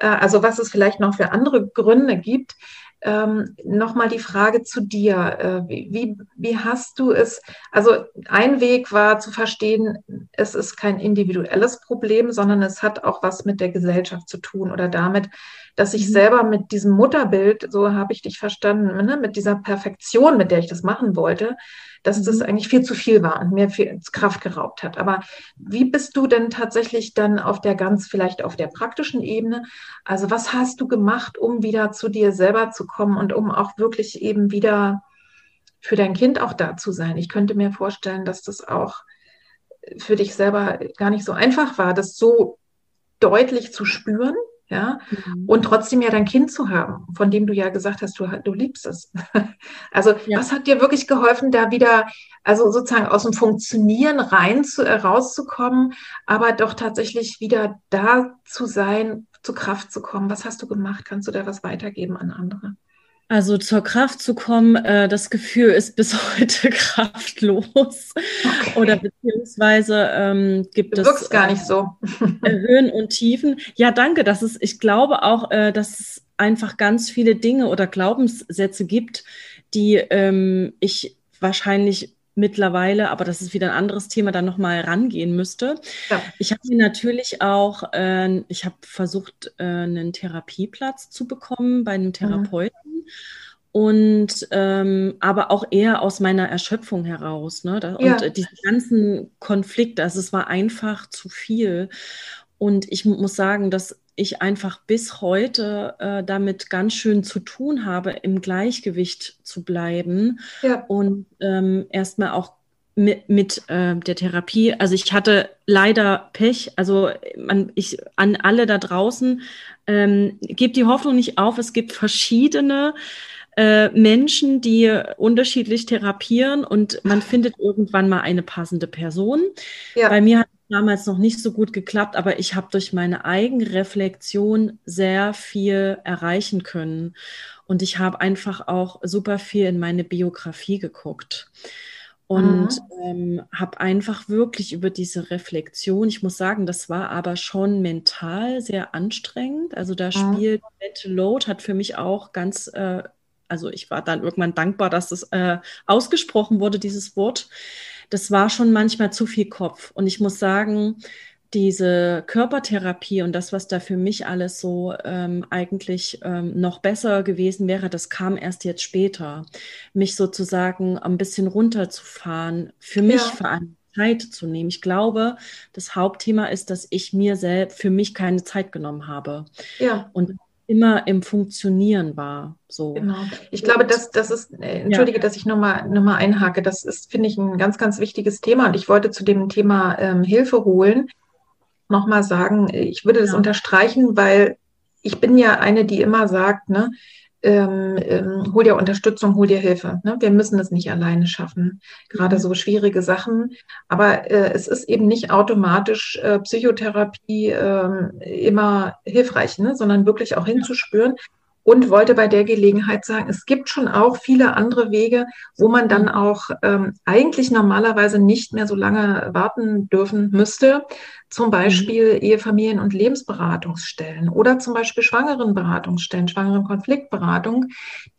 äh, also was es vielleicht noch für andere Gründe gibt. Ähm, Nochmal die Frage zu dir. Äh, wie, wie hast du es, also ein Weg war zu verstehen, es ist kein individuelles Problem, sondern es hat auch was mit der Gesellschaft zu tun oder damit, dass ich mhm. selber mit diesem Mutterbild, so habe ich dich verstanden, ne, mit dieser Perfektion, mit der ich das machen wollte, dass mhm. das eigentlich viel zu viel war und mir viel Kraft geraubt hat. Aber wie bist du denn tatsächlich dann auf der ganz, vielleicht auf der praktischen Ebene? Also was hast du gemacht, um wieder zu dir selber zu kommen und um auch wirklich eben wieder für dein Kind auch da zu sein? Ich könnte mir vorstellen, dass das auch für dich selber gar nicht so einfach war, das so deutlich zu spüren ja, mhm. und trotzdem ja dein Kind zu haben, von dem du ja gesagt hast, du, du liebst es. Also, ja. was hat dir wirklich geholfen, da wieder, also sozusagen aus dem Funktionieren rein zu, äh, rauszukommen, aber doch tatsächlich wieder da zu sein, zur Kraft zu kommen? Was hast du gemacht? Kannst du da was weitergeben an andere? Also zur Kraft zu kommen, äh, das Gefühl ist bis heute kraftlos. Okay. Oder beziehungsweise ähm, gibt du es gar nicht so. Äh, Höhen und Tiefen. Ja, danke. Das ist, ich glaube auch, äh, dass es einfach ganz viele Dinge oder Glaubenssätze gibt, die ähm, ich wahrscheinlich mittlerweile, aber das ist wieder ein anderes Thema, dann nochmal rangehen müsste. Ja. Ich habe mir natürlich auch, äh, ich habe versucht, äh, einen Therapieplatz zu bekommen bei einem mhm. Therapeuten. Mhm. Und ähm, aber auch eher aus meiner Erschöpfung heraus. Ne? Und ja. diese ganzen Konflikte, also es war einfach zu viel. Und ich muss sagen, dass ich einfach bis heute äh, damit ganz schön zu tun habe, im Gleichgewicht zu bleiben ja. und ähm, erstmal auch mit, mit äh, der Therapie. Also ich hatte leider Pech. Also man, ich an alle da draußen ähm, gebt die Hoffnung nicht auf. Es gibt verschiedene äh, Menschen, die unterschiedlich therapieren und man findet irgendwann mal eine passende Person. Ja. Bei mir hat es damals noch nicht so gut geklappt, aber ich habe durch meine Eigenreflexion sehr viel erreichen können. Und ich habe einfach auch super viel in meine Biografie geguckt und ähm, habe einfach wirklich über diese Reflexion, ich muss sagen, das war aber schon mental sehr anstrengend. Also da spielt Mental Load, hat für mich auch ganz, äh, also ich war dann irgendwann dankbar, dass das äh, ausgesprochen wurde, dieses Wort. Das war schon manchmal zu viel Kopf. Und ich muss sagen, diese Körpertherapie und das, was da für mich alles so ähm, eigentlich ähm, noch besser gewesen wäre, das kam erst jetzt später. Mich sozusagen ein bisschen runterzufahren, für mich ja. für Zeit zu nehmen. Ich glaube, das Hauptthema ist, dass ich mir selbst für mich keine Zeit genommen habe. Ja. Und immer im Funktionieren war. So. Genau. Ich glaube, das, das ist, äh, entschuldige, ja. dass ich nochmal noch mal einhake, das ist, finde ich, ein ganz, ganz wichtiges Thema. Und ich wollte zu dem Thema ähm, Hilfe holen nochmal sagen, ich würde das ja. unterstreichen, weil ich bin ja eine, die immer sagt, ne, ähm, ähm, hol dir Unterstützung, hol dir Hilfe. Ne? Wir müssen das nicht alleine schaffen, gerade mhm. so schwierige Sachen. Aber äh, es ist eben nicht automatisch äh, Psychotherapie äh, immer hilfreich, ne? sondern wirklich auch hinzuspüren, und wollte bei der Gelegenheit sagen, es gibt schon auch viele andere Wege, wo man dann auch ähm, eigentlich normalerweise nicht mehr so lange warten dürfen müsste. Zum mhm. Beispiel mhm. Ehefamilien- und Lebensberatungsstellen oder zum Beispiel Schwangerenberatungsstellen, Schwangerenkonfliktberatung.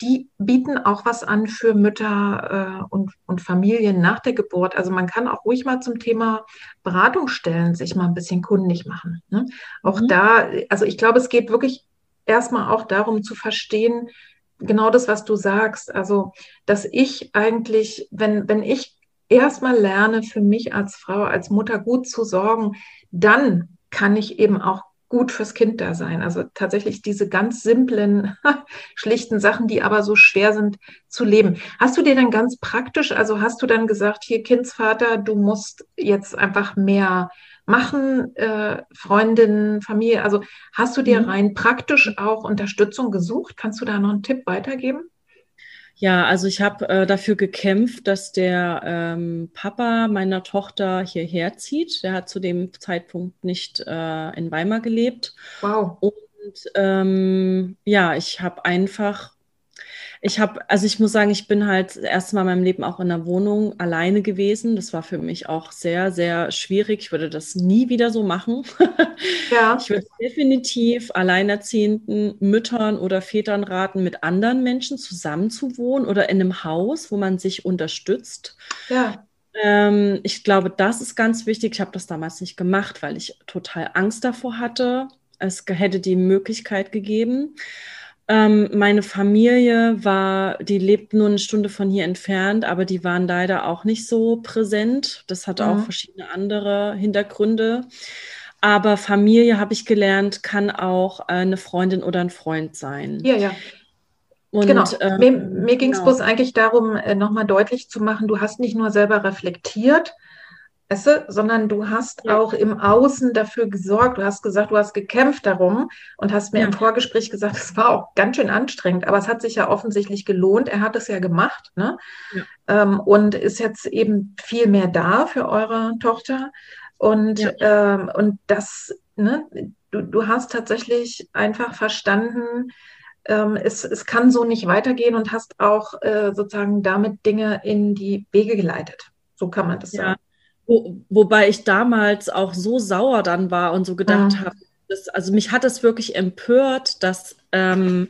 Die bieten auch was an für Mütter äh, und, und Familien nach der Geburt. Also man kann auch ruhig mal zum Thema Beratungsstellen sich mal ein bisschen kundig machen. Ne? Auch mhm. da, also ich glaube, es geht wirklich erstmal auch darum zu verstehen, genau das, was du sagst. Also, dass ich eigentlich, wenn, wenn ich erstmal lerne, für mich als Frau, als Mutter gut zu sorgen, dann kann ich eben auch gut fürs Kind da sein. Also tatsächlich diese ganz simplen, schlichten Sachen, die aber so schwer sind zu leben. Hast du dir dann ganz praktisch, also hast du dann gesagt, hier Kindsvater, du musst jetzt einfach mehr machen äh, Freundinnen, Familie? Also hast du dir mhm. rein praktisch auch Unterstützung gesucht? Kannst du da noch einen Tipp weitergeben? Ja, also ich habe äh, dafür gekämpft, dass der ähm, Papa meiner Tochter hierher zieht. Der hat zu dem Zeitpunkt nicht äh, in Weimar gelebt. Wow. Und ähm, ja, ich habe einfach ich habe, also ich muss sagen, ich bin halt das erste Mal in meinem Leben auch in einer Wohnung alleine gewesen. Das war für mich auch sehr, sehr schwierig. Ich würde das nie wieder so machen. Ja. Ich würde definitiv alleinerziehenden Müttern oder Vätern raten, mit anderen Menschen zusammenzuwohnen oder in einem Haus, wo man sich unterstützt. Ja. Ähm, ich glaube, das ist ganz wichtig. Ich habe das damals nicht gemacht, weil ich total Angst davor hatte. Es hätte die Möglichkeit gegeben. Ähm, meine Familie war, die lebt nur eine Stunde von hier entfernt, aber die waren leider auch nicht so präsent. Das hatte mhm. auch verschiedene andere Hintergründe. Aber Familie, habe ich gelernt, kann auch eine Freundin oder ein Freund sein. Ja, ja. Und, genau. Ähm, mir, mir ging es genau. bloß eigentlich darum, äh, nochmal deutlich zu machen, du hast nicht nur selber reflektiert, Weißt du, sondern du hast ja. auch im Außen dafür gesorgt. Du hast gesagt, du hast gekämpft darum und hast mir ja. im Vorgespräch gesagt, es war auch ganz schön anstrengend, aber es hat sich ja offensichtlich gelohnt. Er hat es ja gemacht ne? Ja. Ähm, und ist jetzt eben viel mehr da für eure Tochter. Und, ähm, und das, ne, du, du hast tatsächlich einfach verstanden, ähm, es, es kann so nicht weitergehen und hast auch äh, sozusagen damit Dinge in die Wege geleitet. So kann man das sagen. Wo, wobei ich damals auch so sauer dann war und so gedacht ja. habe, also mich hat es wirklich empört, dass, ähm,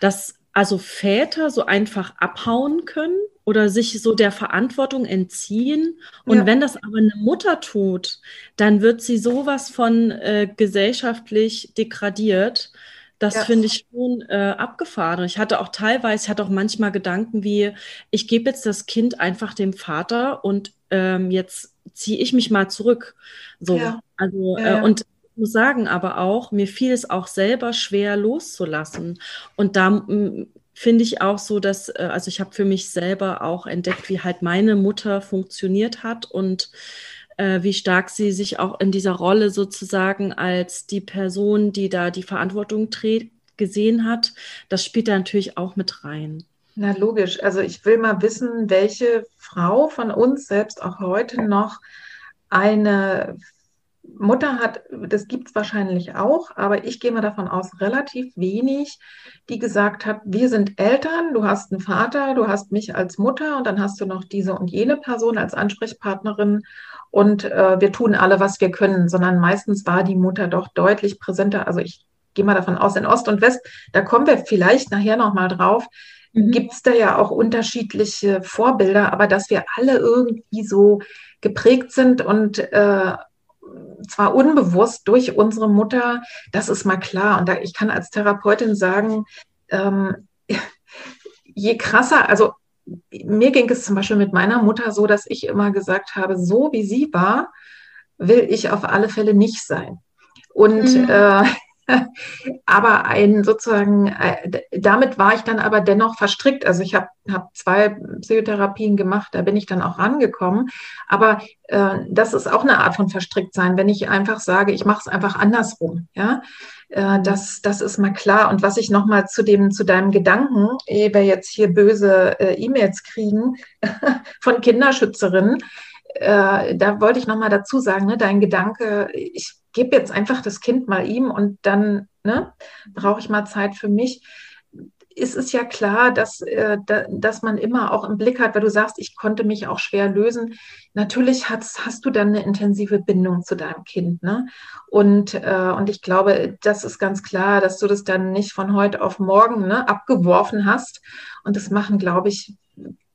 dass also Väter so einfach abhauen können oder sich so der Verantwortung entziehen. Und ja. wenn das aber eine Mutter tut, dann wird sie sowas von äh, gesellschaftlich degradiert. Das ja. finde ich schon äh, abgefahren. Ich hatte auch teilweise, ich hatte auch manchmal Gedanken wie, ich gebe jetzt das Kind einfach dem Vater und ähm, jetzt ziehe ich mich mal zurück. So, ja. also äh, und muss sagen aber auch, mir fiel es auch selber schwer loszulassen. Und da mm, finde ich auch so, dass, äh, also ich habe für mich selber auch entdeckt, wie halt meine Mutter funktioniert hat und äh, wie stark sie sich auch in dieser Rolle sozusagen als die Person, die da die Verantwortung trägt, gesehen hat. Das spielt da natürlich auch mit rein. Na logisch. Also ich will mal wissen, welche Frau von uns selbst auch heute noch eine Mutter hat, das gibt es wahrscheinlich auch, aber ich gehe mal davon aus, relativ wenig, die gesagt hat, wir sind Eltern, du hast einen Vater, du hast mich als Mutter und dann hast du noch diese und jene Person als Ansprechpartnerin und äh, wir tun alle, was wir können, sondern meistens war die Mutter doch deutlich präsenter. Also ich gehe mal davon aus, in Ost und West, da kommen wir vielleicht nachher nochmal drauf, mhm. gibt es da ja auch unterschiedliche Vorbilder, aber dass wir alle irgendwie so geprägt sind und äh, zwar unbewusst durch unsere Mutter, das ist mal klar. Und da, ich kann als Therapeutin sagen, ähm, je krasser, also mir ging es zum Beispiel mit meiner Mutter so, dass ich immer gesagt habe, so wie sie war, will ich auf alle Fälle nicht sein. Und mhm. äh, aber ein sozusagen, äh, damit war ich dann aber dennoch verstrickt. Also ich habe hab zwei Psychotherapien gemacht, da bin ich dann auch rangekommen. Aber äh, das ist auch eine Art von verstrickt sein, wenn ich einfach sage, ich mache es einfach andersrum. Ja, äh, das, das ist mal klar. Und was ich nochmal zu dem, zu deinem Gedanken, ehe wir jetzt hier böse äh, E-Mails kriegen von Kinderschützerinnen, äh, da wollte ich nochmal dazu sagen, ne, dein Gedanke, ich gebe jetzt einfach das Kind mal ihm und dann ne, brauche ich mal Zeit für mich. Ist es ja klar, dass, äh, da, dass man immer auch im Blick hat, weil du sagst, ich konnte mich auch schwer lösen. Natürlich hast, hast du dann eine intensive Bindung zu deinem Kind. Ne? Und, äh, und ich glaube, das ist ganz klar, dass du das dann nicht von heute auf morgen ne, abgeworfen hast. Und das machen, glaube ich,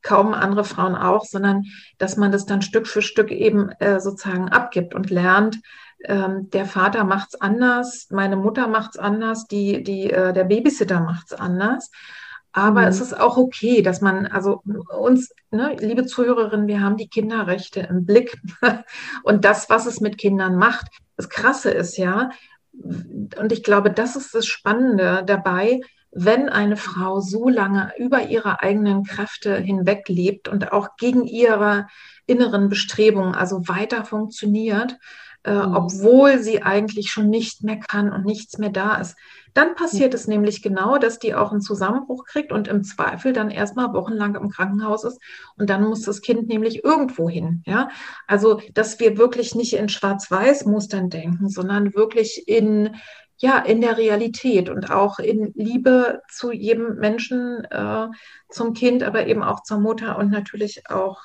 kaum andere Frauen auch, sondern dass man das dann Stück für Stück eben äh, sozusagen abgibt und lernt, ähm, der Vater macht's anders, meine Mutter macht's anders, die, die, äh, der Babysitter macht's anders. Aber mhm. es ist auch okay, dass man, also uns, ne, liebe Zuhörerinnen, wir haben die Kinderrechte im Blick und das, was es mit Kindern macht. Das Krasse ist ja, und ich glaube, das ist das Spannende dabei, wenn eine Frau so lange über ihre eigenen Kräfte hinweg lebt und auch gegen ihre inneren Bestrebungen, also weiter funktioniert, äh, mhm. obwohl sie eigentlich schon nicht mehr kann und nichts mehr da ist. Dann passiert mhm. es nämlich genau, dass die auch einen Zusammenbruch kriegt und im Zweifel dann erstmal wochenlang im Krankenhaus ist und dann muss das Kind nämlich irgendwo hin. Ja, also dass wir wirklich nicht in Schwarz-Weiß-Mustern denken, sondern wirklich in ja, in der Realität und auch in Liebe zu jedem Menschen, äh, zum Kind, aber eben auch zur Mutter und natürlich auch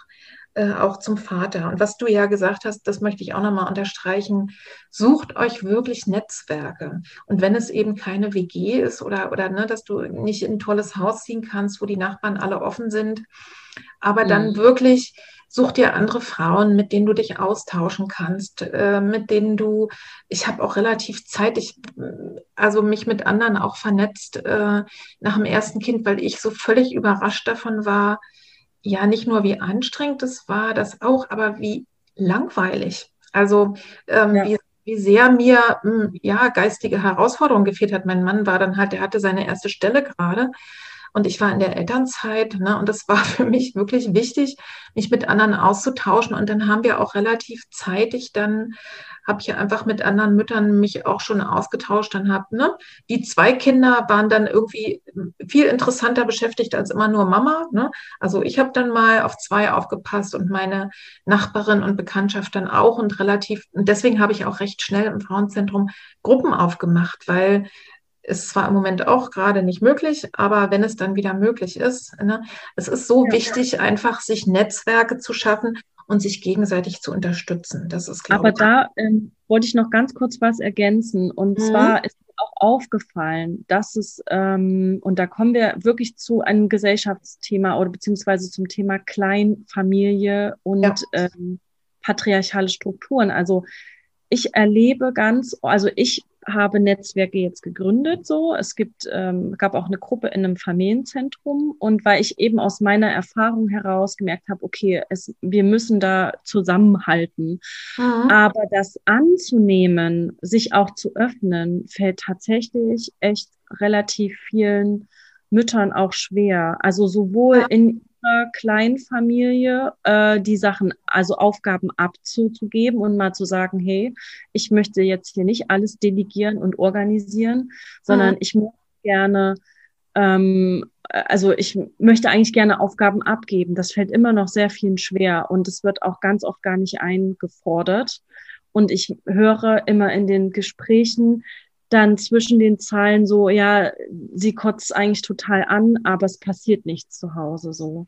äh, auch zum Vater. Und was du ja gesagt hast, das möchte ich auch nochmal unterstreichen. Sucht euch wirklich Netzwerke. Und wenn es eben keine WG ist oder, oder ne, dass du nicht in ein tolles Haus ziehen kannst, wo die Nachbarn alle offen sind, aber mhm. dann wirklich such dir andere Frauen, mit denen du dich austauschen kannst, äh, mit denen du, ich habe auch relativ zeitig, also mich mit anderen auch vernetzt äh, nach dem ersten Kind, weil ich so völlig überrascht davon war, ja nicht nur wie anstrengend es war, das auch, aber wie langweilig. Also ähm, ja. wie, wie sehr mir mh, hm, ja geistige Herausforderungen gefehlt hat. Mein Mann war dann halt, der hatte seine erste Stelle gerade und ich war in der Elternzeit. Ne, und das war für mich wirklich wichtig, mich mit anderen auszutauschen. Und dann haben wir auch relativ zeitig dann habe ich einfach mit anderen Müttern mich auch schon ausgetauscht. Dann habe, ne, die zwei Kinder waren dann irgendwie viel interessanter beschäftigt als immer nur Mama. Ne? Also ich habe dann mal auf zwei aufgepasst und meine Nachbarin und Bekanntschaft dann auch und relativ, und deswegen habe ich auch recht schnell im Frauenzentrum Gruppen aufgemacht, weil ist zwar im Moment auch gerade nicht möglich, aber wenn es dann wieder möglich ist, ne, es ist so ja, wichtig, ja. einfach sich Netzwerke zu schaffen und sich gegenseitig zu unterstützen. Das ist, Aber da ähm, wollte ich noch ganz kurz was ergänzen. Und mhm. zwar ist mir auch aufgefallen, dass es, ähm, und da kommen wir wirklich zu einem Gesellschaftsthema oder beziehungsweise zum Thema Kleinfamilie und ja. ähm, patriarchale Strukturen. Also ich erlebe ganz, also ich habe Netzwerke jetzt gegründet, so. Es gibt, ähm, gab auch eine Gruppe in einem Familienzentrum und weil ich eben aus meiner Erfahrung heraus gemerkt habe, okay, es, wir müssen da zusammenhalten. Mhm. Aber das anzunehmen, sich auch zu öffnen, fällt tatsächlich echt relativ vielen Müttern auch schwer. Also sowohl in ihrer Kleinfamilie äh, die Sachen, also Aufgaben abzugeben und mal zu sagen, hey, ich möchte jetzt hier nicht alles delegieren und organisieren, sondern mhm. ich möchte gerne ähm, also ich möchte eigentlich gerne Aufgaben abgeben. Das fällt immer noch sehr vielen schwer und es wird auch ganz oft gar nicht eingefordert. Und ich höre immer in den Gesprächen, dann zwischen den Zeilen so, ja, sie kotzt eigentlich total an, aber es passiert nichts zu Hause so.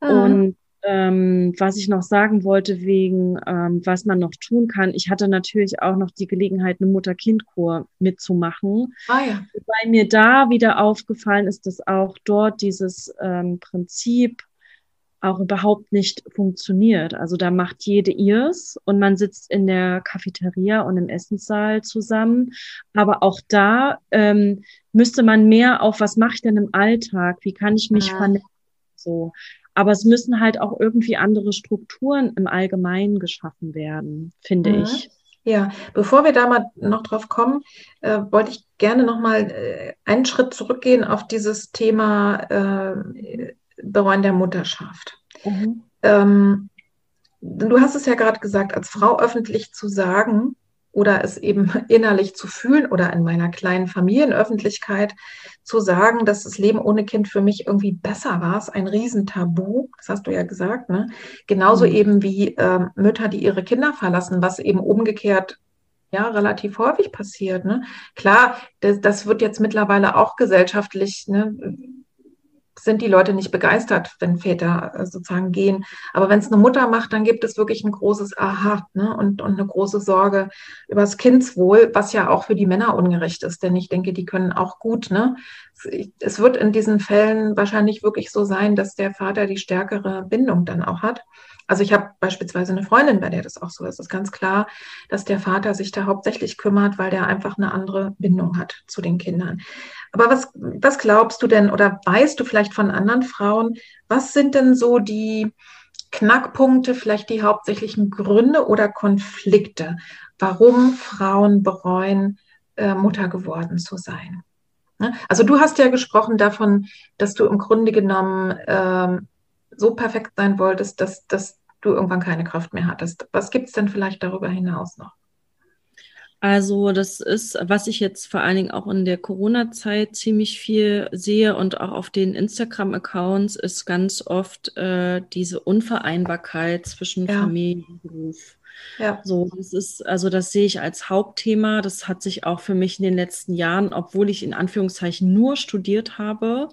Mhm. Und ähm, was ich noch sagen wollte, wegen ähm, was man noch tun kann, ich hatte natürlich auch noch die Gelegenheit, eine Mutter-Kind-Kur mitzumachen. Ah, ja. Wobei mir da wieder aufgefallen ist, dass auch dort dieses ähm, Prinzip auch überhaupt nicht funktioniert. Also da macht jede ihrs und man sitzt in der Cafeteria und im Essenssaal zusammen. Aber auch da ähm, müsste man mehr auf, was mache ich denn im Alltag? Wie kann ich mich ja. vernetzen? So. Aber es müssen halt auch irgendwie andere Strukturen im Allgemeinen geschaffen werden, finde mhm. ich. Ja, bevor wir da mal noch drauf kommen, äh, wollte ich gerne noch mal äh, einen Schritt zurückgehen auf dieses Thema äh, Bereuen der Mutterschaft. Mhm. Ähm, du hast es ja gerade gesagt, als Frau öffentlich zu sagen oder es eben innerlich zu fühlen oder in meiner kleinen Familienöffentlichkeit zu sagen, dass das Leben ohne Kind für mich irgendwie besser war, ist ein Riesentabu. Das hast du ja gesagt. Ne? Genauso mhm. eben wie äh, Mütter, die ihre Kinder verlassen, was eben umgekehrt ja relativ häufig passiert. Ne? Klar, das, das wird jetzt mittlerweile auch gesellschaftlich ne, sind die Leute nicht begeistert, wenn Väter äh, sozusagen gehen. Aber wenn es eine Mutter macht, dann gibt es wirklich ein großes Aha ne? und, und eine große Sorge über das Kindswohl, was ja auch für die Männer ungerecht ist. Denn ich denke, die können auch gut. Ne? Es wird in diesen Fällen wahrscheinlich wirklich so sein, dass der Vater die stärkere Bindung dann auch hat. Also ich habe beispielsweise eine Freundin, bei der das auch so ist. Es ist ganz klar, dass der Vater sich da hauptsächlich kümmert, weil der einfach eine andere Bindung hat zu den Kindern. Aber was, was glaubst du denn oder weißt du vielleicht von anderen Frauen, was sind denn so die Knackpunkte, vielleicht die hauptsächlichen Gründe oder Konflikte, warum Frauen bereuen, äh, Mutter geworden zu sein? Ne? Also du hast ja gesprochen davon, dass du im Grunde genommen ähm, so perfekt sein wolltest, dass, dass du irgendwann keine Kraft mehr hattest. Was gibt es denn vielleicht darüber hinaus noch? Also das ist, was ich jetzt vor allen Dingen auch in der Corona-Zeit ziemlich viel sehe und auch auf den Instagram-Accounts ist ganz oft äh, diese Unvereinbarkeit zwischen ja. Familie und Beruf. Ja. So, das ist, also das sehe ich als Hauptthema. Das hat sich auch für mich in den letzten Jahren, obwohl ich in Anführungszeichen nur studiert habe,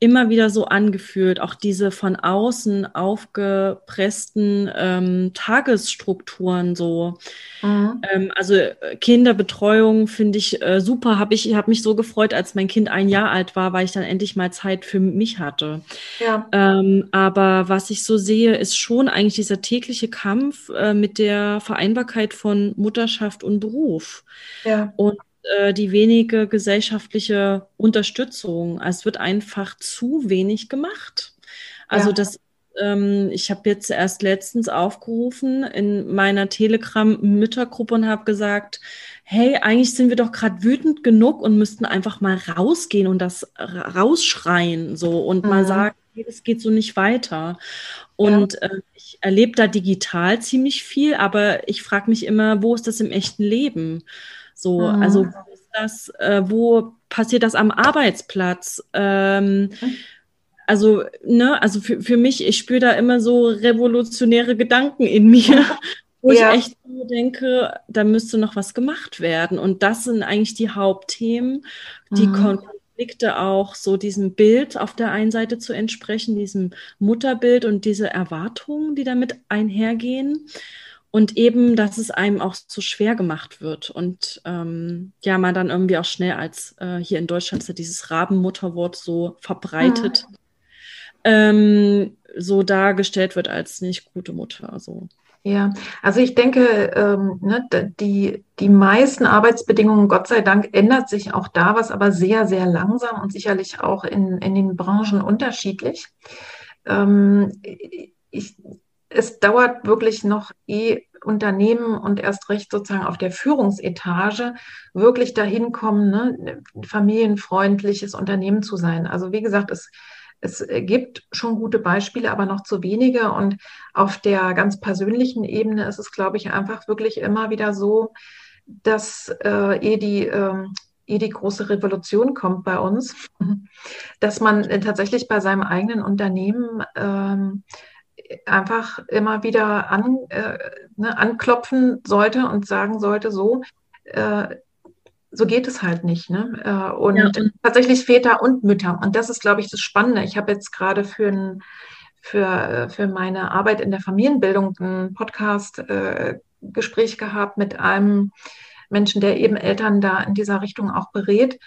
immer wieder so angefühlt, auch diese von außen aufgepressten ähm, Tagesstrukturen so. Mhm. Ähm, also äh, Kinderbetreuung finde ich äh, super. Habe ich habe mich so gefreut, als mein Kind ein Jahr alt war, weil ich dann endlich mal Zeit für mich hatte. Ja. Ähm, aber was ich so sehe, ist schon eigentlich dieser tägliche Kampf äh, mit der Vereinbarkeit von Mutterschaft und Beruf. Ja. Und äh, die wenige gesellschaftliche Unterstützung. Es wird einfach zu wenig gemacht. Also ja. das ähm, ich habe jetzt erst letztens aufgerufen in meiner Telegram-Müttergruppe und habe gesagt, hey, eigentlich sind wir doch gerade wütend genug und müssten einfach mal rausgehen und das rausschreien so und mhm. mal sagen, hey, das geht so nicht weiter. Und ja. äh, ich erlebe da digital ziemlich viel, aber ich frage mich immer, wo ist das im echten Leben? So, mhm. also wo ist das, äh, wo passiert das am Arbeitsplatz? Ähm, also, ne, also für, für mich, ich spüre da immer so revolutionäre Gedanken in mir, wo ja. ich echt denke, da müsste noch was gemacht werden. Und das sind eigentlich die Hauptthemen, die mhm. Konflikte auch so diesem Bild auf der einen Seite zu entsprechen, diesem Mutterbild und diese Erwartungen, die damit einhergehen und eben, dass es einem auch so schwer gemacht wird und ähm, ja, man dann irgendwie auch schnell als äh, hier in Deutschland ist ja dieses Rabenmutterwort so verbreitet, mhm. ähm, so dargestellt wird als nicht gute Mutter. So. Ja, also ich denke, ähm, ne, die, die meisten Arbeitsbedingungen, Gott sei Dank, ändert sich auch da was, aber sehr, sehr langsam und sicherlich auch in, in den Branchen unterschiedlich. Ähm, ich, es dauert wirklich noch eh Unternehmen und erst recht sozusagen auf der Führungsetage wirklich dahin kommen, ne, familienfreundliches Unternehmen zu sein. Also wie gesagt, es es gibt schon gute Beispiele, aber noch zu wenige. Und auf der ganz persönlichen Ebene ist es, glaube ich, einfach wirklich immer wieder so, dass äh, eh die äh, ehe die große Revolution kommt bei uns, dass man tatsächlich bei seinem eigenen Unternehmen ähm, einfach immer wieder an, äh, ne, anklopfen sollte und sagen sollte, so, äh, so geht es halt nicht. Ne? Äh, und, ja, und, tatsächlich Väter und Mütter. Und das ist, glaube ich, das Spannende. Ich habe jetzt gerade für, ein, für, für meine Arbeit in der Familienbildung ein Podcast-Gespräch äh, gehabt mit einem Menschen, der eben Eltern da in dieser Richtung auch berät.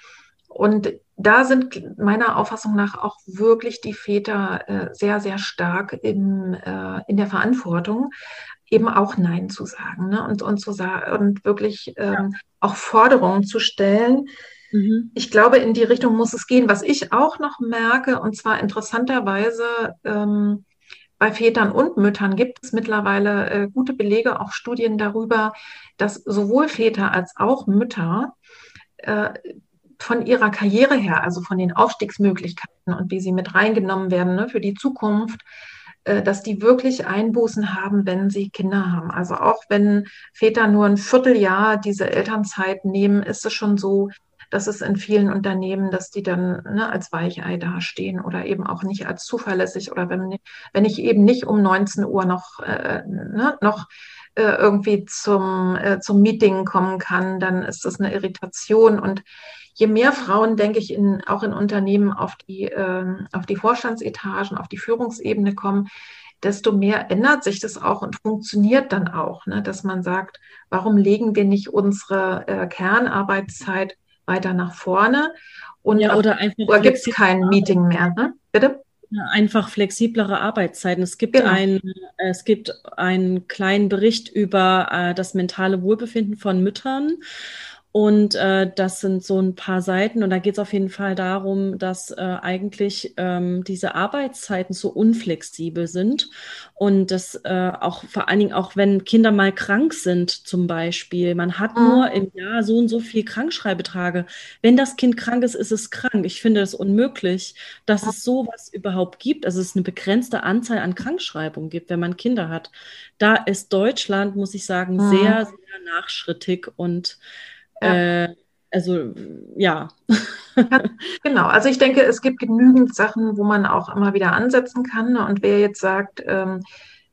Und da sind meiner Auffassung nach auch wirklich die Väter äh, sehr, sehr stark im, äh, in der Verantwortung, eben auch Nein zu sagen ne? und, und, zu sagen, und wirklich ähm, ja. auch Forderungen zu stellen. Mhm. Ich glaube, in die Richtung muss es gehen. Was ich auch noch merke, und zwar interessanterweise ähm, bei Vätern und Müttern gibt es mittlerweile äh, gute Belege, auch Studien darüber, dass sowohl Väter als auch Mütter äh, von ihrer Karriere her, also von den Aufstiegsmöglichkeiten und wie sie mit reingenommen werden ne, für die Zukunft, äh, dass die wirklich Einbußen haben, wenn sie Kinder haben. Also auch wenn Väter nur ein Vierteljahr diese Elternzeit nehmen, ist es schon so, dass es in vielen Unternehmen, dass die dann ne, als Weichei dastehen oder eben auch nicht als zuverlässig oder wenn, wenn ich eben nicht um 19 Uhr noch, äh, ne, noch äh, irgendwie zum, äh, zum Meeting kommen kann, dann ist das eine Irritation und je mehr Frauen, denke ich, in, auch in Unternehmen auf die, äh, auf die Vorstandsetagen, auf die Führungsebene kommen, desto mehr ändert sich das auch und funktioniert dann auch, ne? dass man sagt, warum legen wir nicht unsere äh, Kernarbeitszeit weiter nach vorne und ja, oder einfach gibt es kein Meeting mehr, ne? Bitte? Einfach flexiblere Arbeitszeiten. Es gibt, genau. ein, es gibt einen kleinen Bericht über äh, das mentale Wohlbefinden von Müttern. Und äh, das sind so ein paar Seiten. Und da geht es auf jeden Fall darum, dass äh, eigentlich ähm, diese Arbeitszeiten so unflexibel sind. Und das äh, auch vor allen Dingen auch, wenn Kinder mal krank sind, zum Beispiel. Man hat mhm. nur im Jahr so und so viel Krankschreibetage. Wenn das Kind krank ist, ist es krank. Ich finde es unmöglich, dass es sowas überhaupt gibt. Also es eine begrenzte Anzahl an Krankschreibungen gibt, wenn man Kinder hat. Da ist Deutschland, muss ich sagen, mhm. sehr, sehr nachschrittig und ja. Äh, also ja. genau, also ich denke, es gibt genügend Sachen, wo man auch immer wieder ansetzen kann. Und wer jetzt sagt, ähm,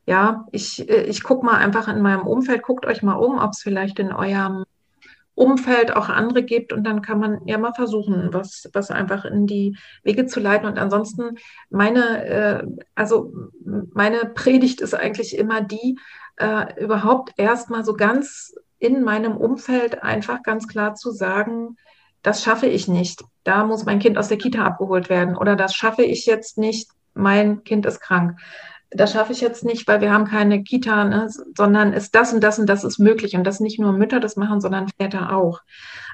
ja, ich, äh, ich gucke mal einfach in meinem Umfeld, guckt euch mal um, ob es vielleicht in eurem Umfeld auch andere gibt und dann kann man ja mal versuchen, was, was einfach in die Wege zu leiten. Und ansonsten meine, äh, also meine Predigt ist eigentlich immer die, äh, überhaupt erstmal so ganz in meinem Umfeld einfach ganz klar zu sagen, das schaffe ich nicht. Da muss mein Kind aus der Kita abgeholt werden oder das schaffe ich jetzt nicht, mein Kind ist krank. Das schaffe ich jetzt nicht, weil wir haben keine Kita, ne, sondern ist das und das und das ist möglich. Und das nicht nur Mütter das machen, sondern Väter auch.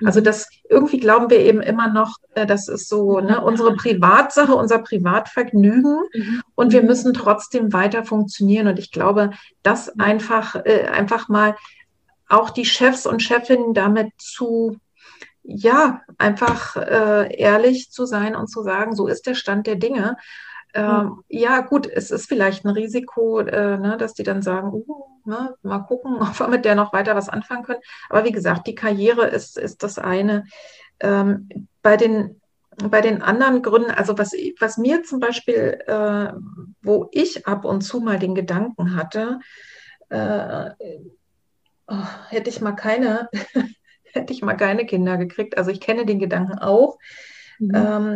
Also mhm. das irgendwie glauben wir eben immer noch, äh, das ist so ne, unsere Privatsache, unser Privatvergnügen. Mhm. Und wir müssen trotzdem weiter funktionieren. Und ich glaube, das einfach, äh, einfach mal auch die Chefs und Chefinnen damit zu, ja, einfach äh, ehrlich zu sein und zu sagen, so ist der Stand der Dinge. Ähm, ja, gut, es ist vielleicht ein Risiko, äh, ne, dass die dann sagen, uh, ne, mal gucken, ob wir mit der noch weiter was anfangen können. Aber wie gesagt, die Karriere ist, ist das eine. Ähm, bei den bei den anderen Gründen, also was, was mir zum Beispiel, äh, wo ich ab und zu mal den Gedanken hatte, äh, oh, hätte ich mal keine, hätte ich mal keine Kinder gekriegt. Also ich kenne den Gedanken auch. Mhm. Ähm,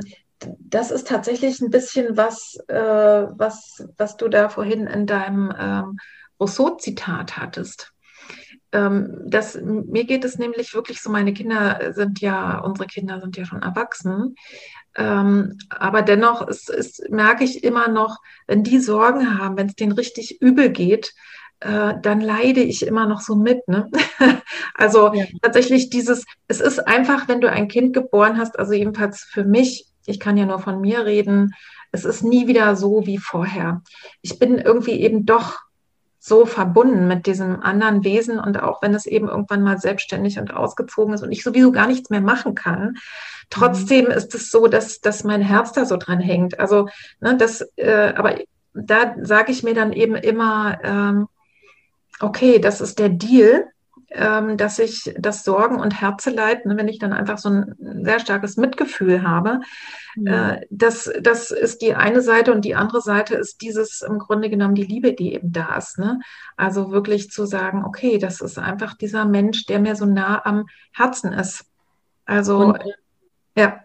das ist tatsächlich ein bisschen was, äh, was, was du da vorhin in deinem ähm, Rousseau-Zitat hattest. Ähm, das, mir geht es nämlich wirklich so, meine Kinder sind ja, unsere Kinder sind ja schon erwachsen. Ähm, aber dennoch ist, ist, merke ich immer noch, wenn die Sorgen haben, wenn es denen richtig übel geht, äh, dann leide ich immer noch so mit. Ne? also ja. tatsächlich dieses, es ist einfach, wenn du ein Kind geboren hast, also jedenfalls für mich, ich kann ja nur von mir reden, es ist nie wieder so wie vorher. Ich bin irgendwie eben doch so verbunden mit diesem anderen Wesen und auch wenn es eben irgendwann mal selbstständig und ausgezogen ist und ich sowieso gar nichts mehr machen kann, trotzdem mhm. ist es so, dass, dass mein Herz da so dran hängt. Also, ne, das, äh, aber da sage ich mir dann eben immer, ähm, okay, das ist der Deal, ähm, dass ich das Sorgen und Herzeleid, ne, wenn ich dann einfach so ein sehr starkes Mitgefühl habe, mhm. äh, das, das ist die eine Seite und die andere Seite ist dieses im Grunde genommen die Liebe, die eben da ist. Ne? Also wirklich zu sagen, okay, das ist einfach dieser Mensch, der mir so nah am Herzen ist. Also, und, ja.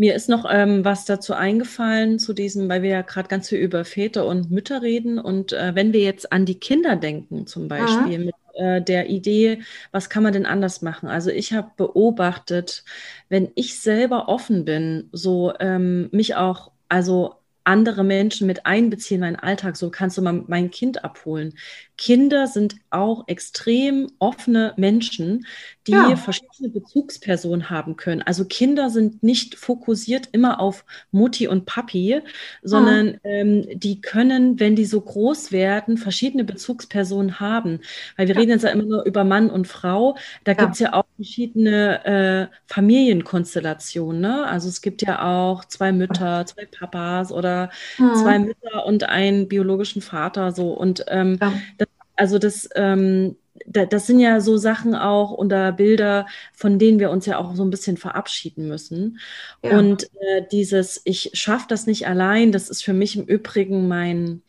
Mir ist noch ähm, was dazu eingefallen, zu diesem, weil wir ja gerade ganz viel über Väter und Mütter reden. Und äh, wenn wir jetzt an die Kinder denken, zum Beispiel, mhm. mit äh, der Idee, was kann man denn anders machen? Also ich habe beobachtet, wenn ich selber offen bin, so ähm, mich auch, also andere Menschen mit einbeziehen in meinen Alltag. So kannst du mal mein Kind abholen. Kinder sind auch extrem offene Menschen, die ja. verschiedene Bezugspersonen haben können. Also Kinder sind nicht fokussiert immer auf Mutti und Papi, sondern mhm. ähm, die können, wenn die so groß werden, verschiedene Bezugspersonen haben. Weil wir ja. reden jetzt ja immer nur über Mann und Frau. Da ja. gibt es ja auch verschiedene äh, Familienkonstellationen. Ne? Also es gibt ja auch zwei Mütter, zwei Papas oder mhm. zwei Mütter und einen biologischen Vater. So und ähm, das also das, ähm, da, das sind ja so Sachen auch unter Bilder, von denen wir uns ja auch so ein bisschen verabschieden müssen. Ja. Und äh, dieses, ich schaffe das nicht allein, das ist für mich im Übrigen mein,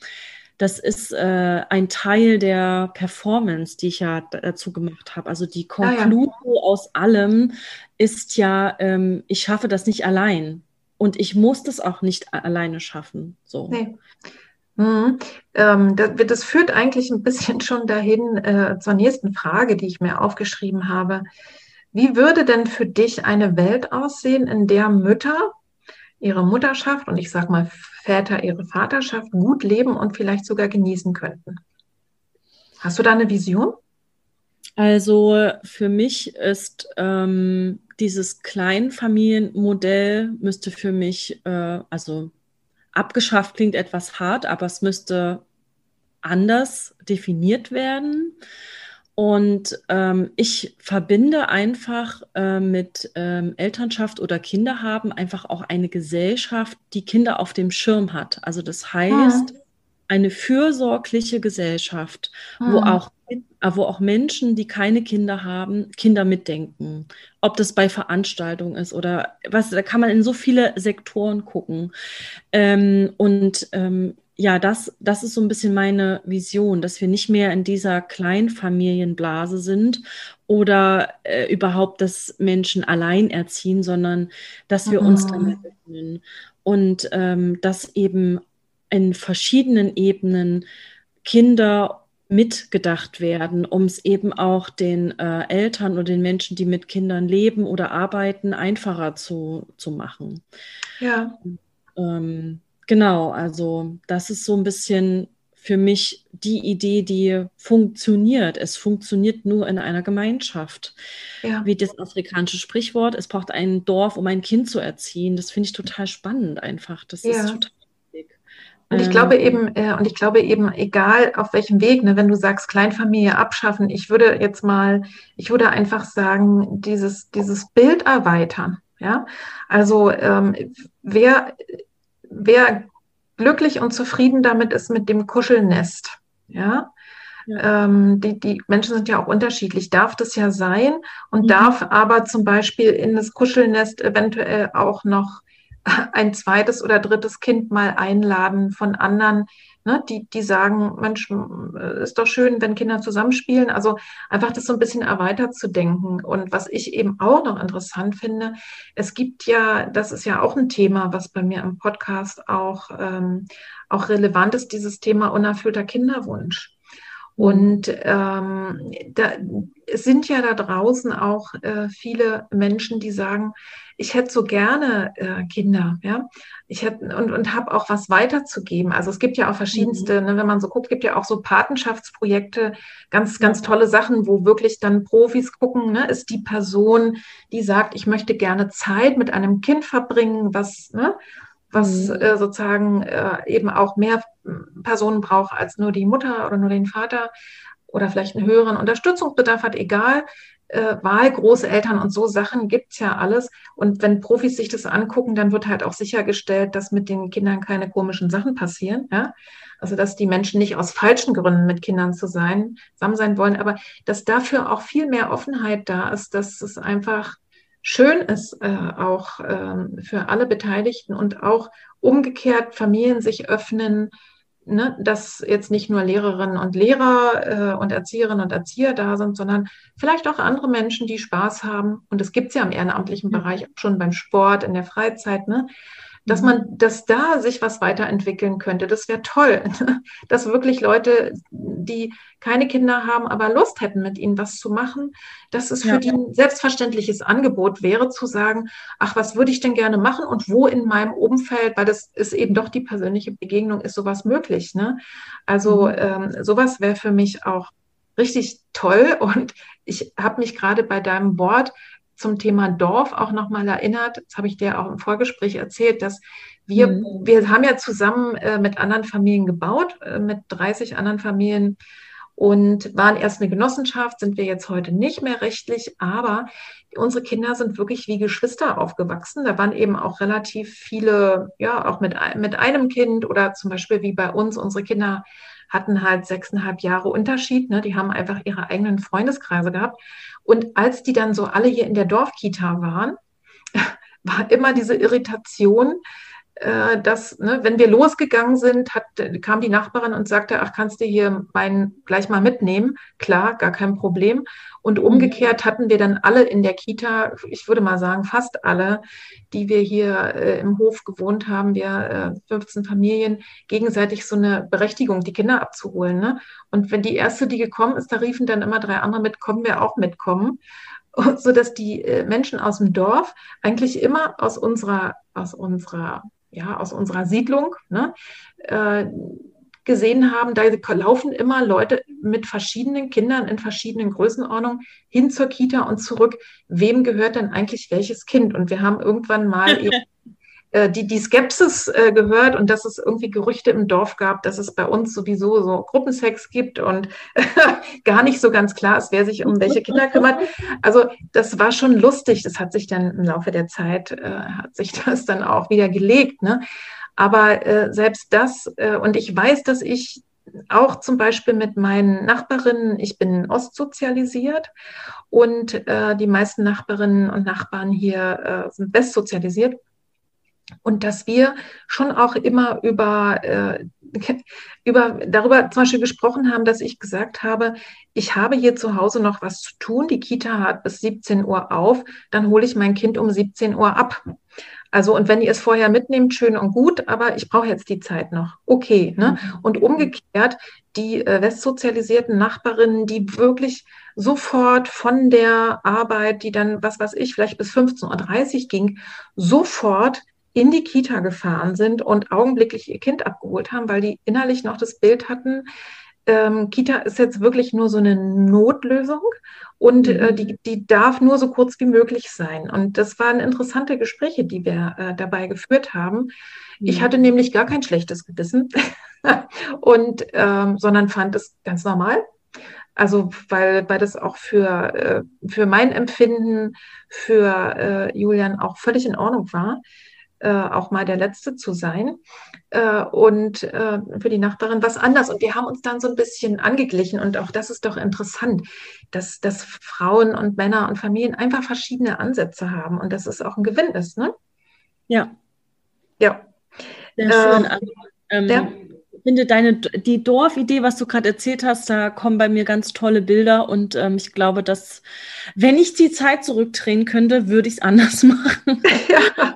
das ist äh, ein Teil der Performance, die ich ja dazu gemacht habe. Also die Konklusion ah, ja. aus allem ist ja, ähm, ich schaffe das nicht allein. Und ich muss das auch nicht alleine schaffen. So. Nee. Mhm. Ähm, das, das, führt eigentlich ein bisschen schon dahin äh, zur nächsten Frage, die ich mir aufgeschrieben habe. Wie würde denn für dich eine Welt aussehen, in der Mütter ihre Mutterschaft und ich sage mal Väter ihre Vaterschaft gut leben und vielleicht sogar genießen könnten? Hast du da eine Vision? Also für mich ist ähm, dieses Kleinfamilienmodell müsste für mich, äh, also abgeschafft klingt etwas hart, aber es müsste anders definiert werden. Und ähm, ich verbinde einfach äh, mit ähm, Elternschaft oder Kinder haben einfach auch eine Gesellschaft, die Kinder auf dem Schirm hat. Also das heißt, ja. Eine fürsorgliche Gesellschaft, ja. wo auch wo auch Menschen, die keine Kinder haben, Kinder mitdenken. Ob das bei Veranstaltungen ist oder was, da kann man in so viele Sektoren gucken. Ähm, und ähm, ja, das, das ist so ein bisschen meine Vision, dass wir nicht mehr in dieser Kleinfamilienblase sind oder äh, überhaupt, dass Menschen allein erziehen, sondern dass wir mhm. uns dann öffnen und ähm, dass eben in verschiedenen Ebenen Kinder mitgedacht werden, um es eben auch den äh, Eltern oder den Menschen, die mit Kindern leben oder arbeiten, einfacher zu, zu machen. Ja. Ähm, genau, also das ist so ein bisschen für mich die Idee, die funktioniert. Es funktioniert nur in einer Gemeinschaft. Ja. Wie das afrikanische Sprichwort, es braucht ein Dorf, um ein Kind zu erziehen. Das finde ich total spannend einfach. Das ja. ist total und ich glaube ähm. eben, äh, und ich glaube eben, egal auf welchem Weg, ne, wenn du sagst, Kleinfamilie abschaffen, ich würde jetzt mal, ich würde einfach sagen, dieses, dieses Bild erweitern. Ja, also ähm, wer, wer glücklich und zufrieden damit ist mit dem Kuschelnest, ja, ja. Ähm, die, die Menschen sind ja auch unterschiedlich, darf das ja sein und mhm. darf aber zum Beispiel in das Kuschelnest eventuell auch noch ein zweites oder drittes Kind mal einladen von anderen, ne, die, die sagen, Mensch, äh, ist doch schön, wenn Kinder zusammenspielen. Also einfach das so ein bisschen erweitert zu denken. Und was ich eben auch noch interessant finde, es gibt ja, das ist ja auch ein Thema, was bei mir im Podcast auch, ähm, auch relevant ist, dieses Thema unerfüllter Kinderwunsch. Und ähm, da, es sind ja da draußen auch äh, viele Menschen, die sagen, ich hätte so gerne äh, Kinder, ja. Ich hätte und, und habe auch was weiterzugeben. Also es gibt ja auch verschiedenste, mhm. ne, wenn man so guckt, gibt ja auch so Patenschaftsprojekte, ganz, ganz tolle Sachen, wo wirklich dann Profis gucken, ne, ist die Person, die sagt, ich möchte gerne Zeit mit einem Kind verbringen, was, ne, was mhm. äh, sozusagen äh, eben auch mehr Personen braucht als nur die Mutter oder nur den Vater oder vielleicht einen höheren Unterstützungsbedarf hat, egal. Äh, Wahl, Großeltern und so Sachen gibt's ja alles. Und wenn Profis sich das angucken, dann wird halt auch sichergestellt, dass mit den Kindern keine komischen Sachen passieren. Ja? Also dass die Menschen nicht aus falschen Gründen mit Kindern zu sein, zusammen sein wollen, aber dass dafür auch viel mehr Offenheit da ist, dass es einfach schön ist, äh, auch äh, für alle Beteiligten und auch umgekehrt Familien sich öffnen, ne, dass jetzt nicht nur Lehrerinnen und Lehrer äh, und Erzieherinnen und Erzieher da sind, sondern vielleicht auch andere Menschen, die Spaß haben. Und das gibt es ja im ehrenamtlichen Bereich auch schon beim Sport, in der Freizeit, ne? Dass mhm. man, dass da sich was weiterentwickeln könnte. Das wäre toll, dass wirklich Leute, die keine Kinder haben, aber Lust hätten, mit ihnen was zu machen, dass es für die ein selbstverständliches Angebot wäre, zu sagen, ach, was würde ich denn gerne machen und wo in meinem Umfeld, weil das ist eben doch die persönliche Begegnung, ist sowas möglich. Ne? Also mhm. ähm, sowas wäre für mich auch richtig toll und ich habe mich gerade bei deinem Wort zum Thema Dorf auch nochmal erinnert. Das habe ich dir auch im Vorgespräch erzählt, dass wir, mhm. wir haben ja zusammen äh, mit anderen Familien gebaut, äh, mit 30 anderen Familien und waren erst eine Genossenschaft, sind wir jetzt heute nicht mehr rechtlich, aber unsere Kinder sind wirklich wie Geschwister aufgewachsen. Da waren eben auch relativ viele, ja, auch mit, mit einem Kind oder zum Beispiel wie bei uns, unsere Kinder hatten halt sechseinhalb Jahre Unterschied. Ne? Die haben einfach ihre eigenen Freundeskreise gehabt. Und als die dann so alle hier in der Dorfkita waren, war immer diese Irritation, äh, dass, ne, wenn wir losgegangen sind, hat, kam die Nachbarin und sagte, ach, kannst du hier meinen gleich mal mitnehmen? Klar, gar kein Problem. Und mhm. umgekehrt hatten wir dann alle in der Kita, ich würde mal sagen, fast alle, die wir hier äh, im Hof gewohnt haben, wir äh, 15 Familien, gegenseitig so eine Berechtigung, die Kinder abzuholen. Ne? Und wenn die erste, die gekommen ist, da riefen dann immer drei andere mit, kommen wir auch mitkommen so dass die äh, Menschen aus dem Dorf eigentlich immer aus unserer, aus unserer ja, aus unserer Siedlung ne, äh, gesehen haben, da laufen immer Leute mit verschiedenen Kindern in verschiedenen Größenordnungen hin zur Kita und zurück. Wem gehört denn eigentlich welches Kind? Und wir haben irgendwann mal äh, die, die Skepsis äh, gehört und dass es irgendwie Gerüchte im Dorf gab, dass es bei uns sowieso so Gruppensex gibt und gar nicht so ganz klar ist, wer sich um welche Kinder kümmert. Also das war schon lustig. Das hat sich dann im Laufe der Zeit, äh, hat sich das dann auch wieder gelegt. Ne? Aber äh, selbst das, äh, und ich weiß, dass ich auch zum Beispiel mit meinen Nachbarinnen, ich bin ostsozialisiert und äh, die meisten Nachbarinnen und Nachbarn hier äh, sind westsozialisiert. Und dass wir schon auch immer über, äh, über darüber zum Beispiel gesprochen haben, dass ich gesagt habe, ich habe hier zu Hause noch was zu tun. Die Kita hat bis 17 Uhr auf, dann hole ich mein Kind um 17 Uhr ab. Also, und wenn ihr es vorher mitnehmt, schön und gut, aber ich brauche jetzt die Zeit noch. Okay. Ne? Mhm. Und umgekehrt, die äh, westsozialisierten Nachbarinnen, die wirklich sofort von der Arbeit, die dann, was weiß ich, vielleicht bis 15.30 Uhr ging, sofort in die Kita gefahren sind und augenblicklich ihr Kind abgeholt haben, weil die innerlich noch das Bild hatten, ähm, Kita ist jetzt wirklich nur so eine Notlösung und äh, mhm. äh, die, die darf nur so kurz wie möglich sein. Und das waren interessante Gespräche, die wir äh, dabei geführt haben. Mhm. Ich hatte nämlich gar kein schlechtes Gewissen und ähm, sondern fand es ganz normal. Also weil, weil das auch für, äh, für mein Empfinden, für äh, Julian auch völlig in Ordnung war äh, auch mal der Letzte zu sein. Äh, und äh, für die Nachbarin was anders. Und wir haben uns dann so ein bisschen angeglichen. Und auch das ist doch interessant, dass, dass Frauen und Männer und Familien einfach verschiedene Ansätze haben und dass es auch ein Gewinn ist. Ne? Ja. Ja. Sehr schön. Also, ähm, ja. Ich finde deine die Dorfidee, was du gerade erzählt hast, da kommen bei mir ganz tolle Bilder und ähm, ich glaube, dass wenn ich die Zeit zurückdrehen könnte, würde ich es anders machen. ja.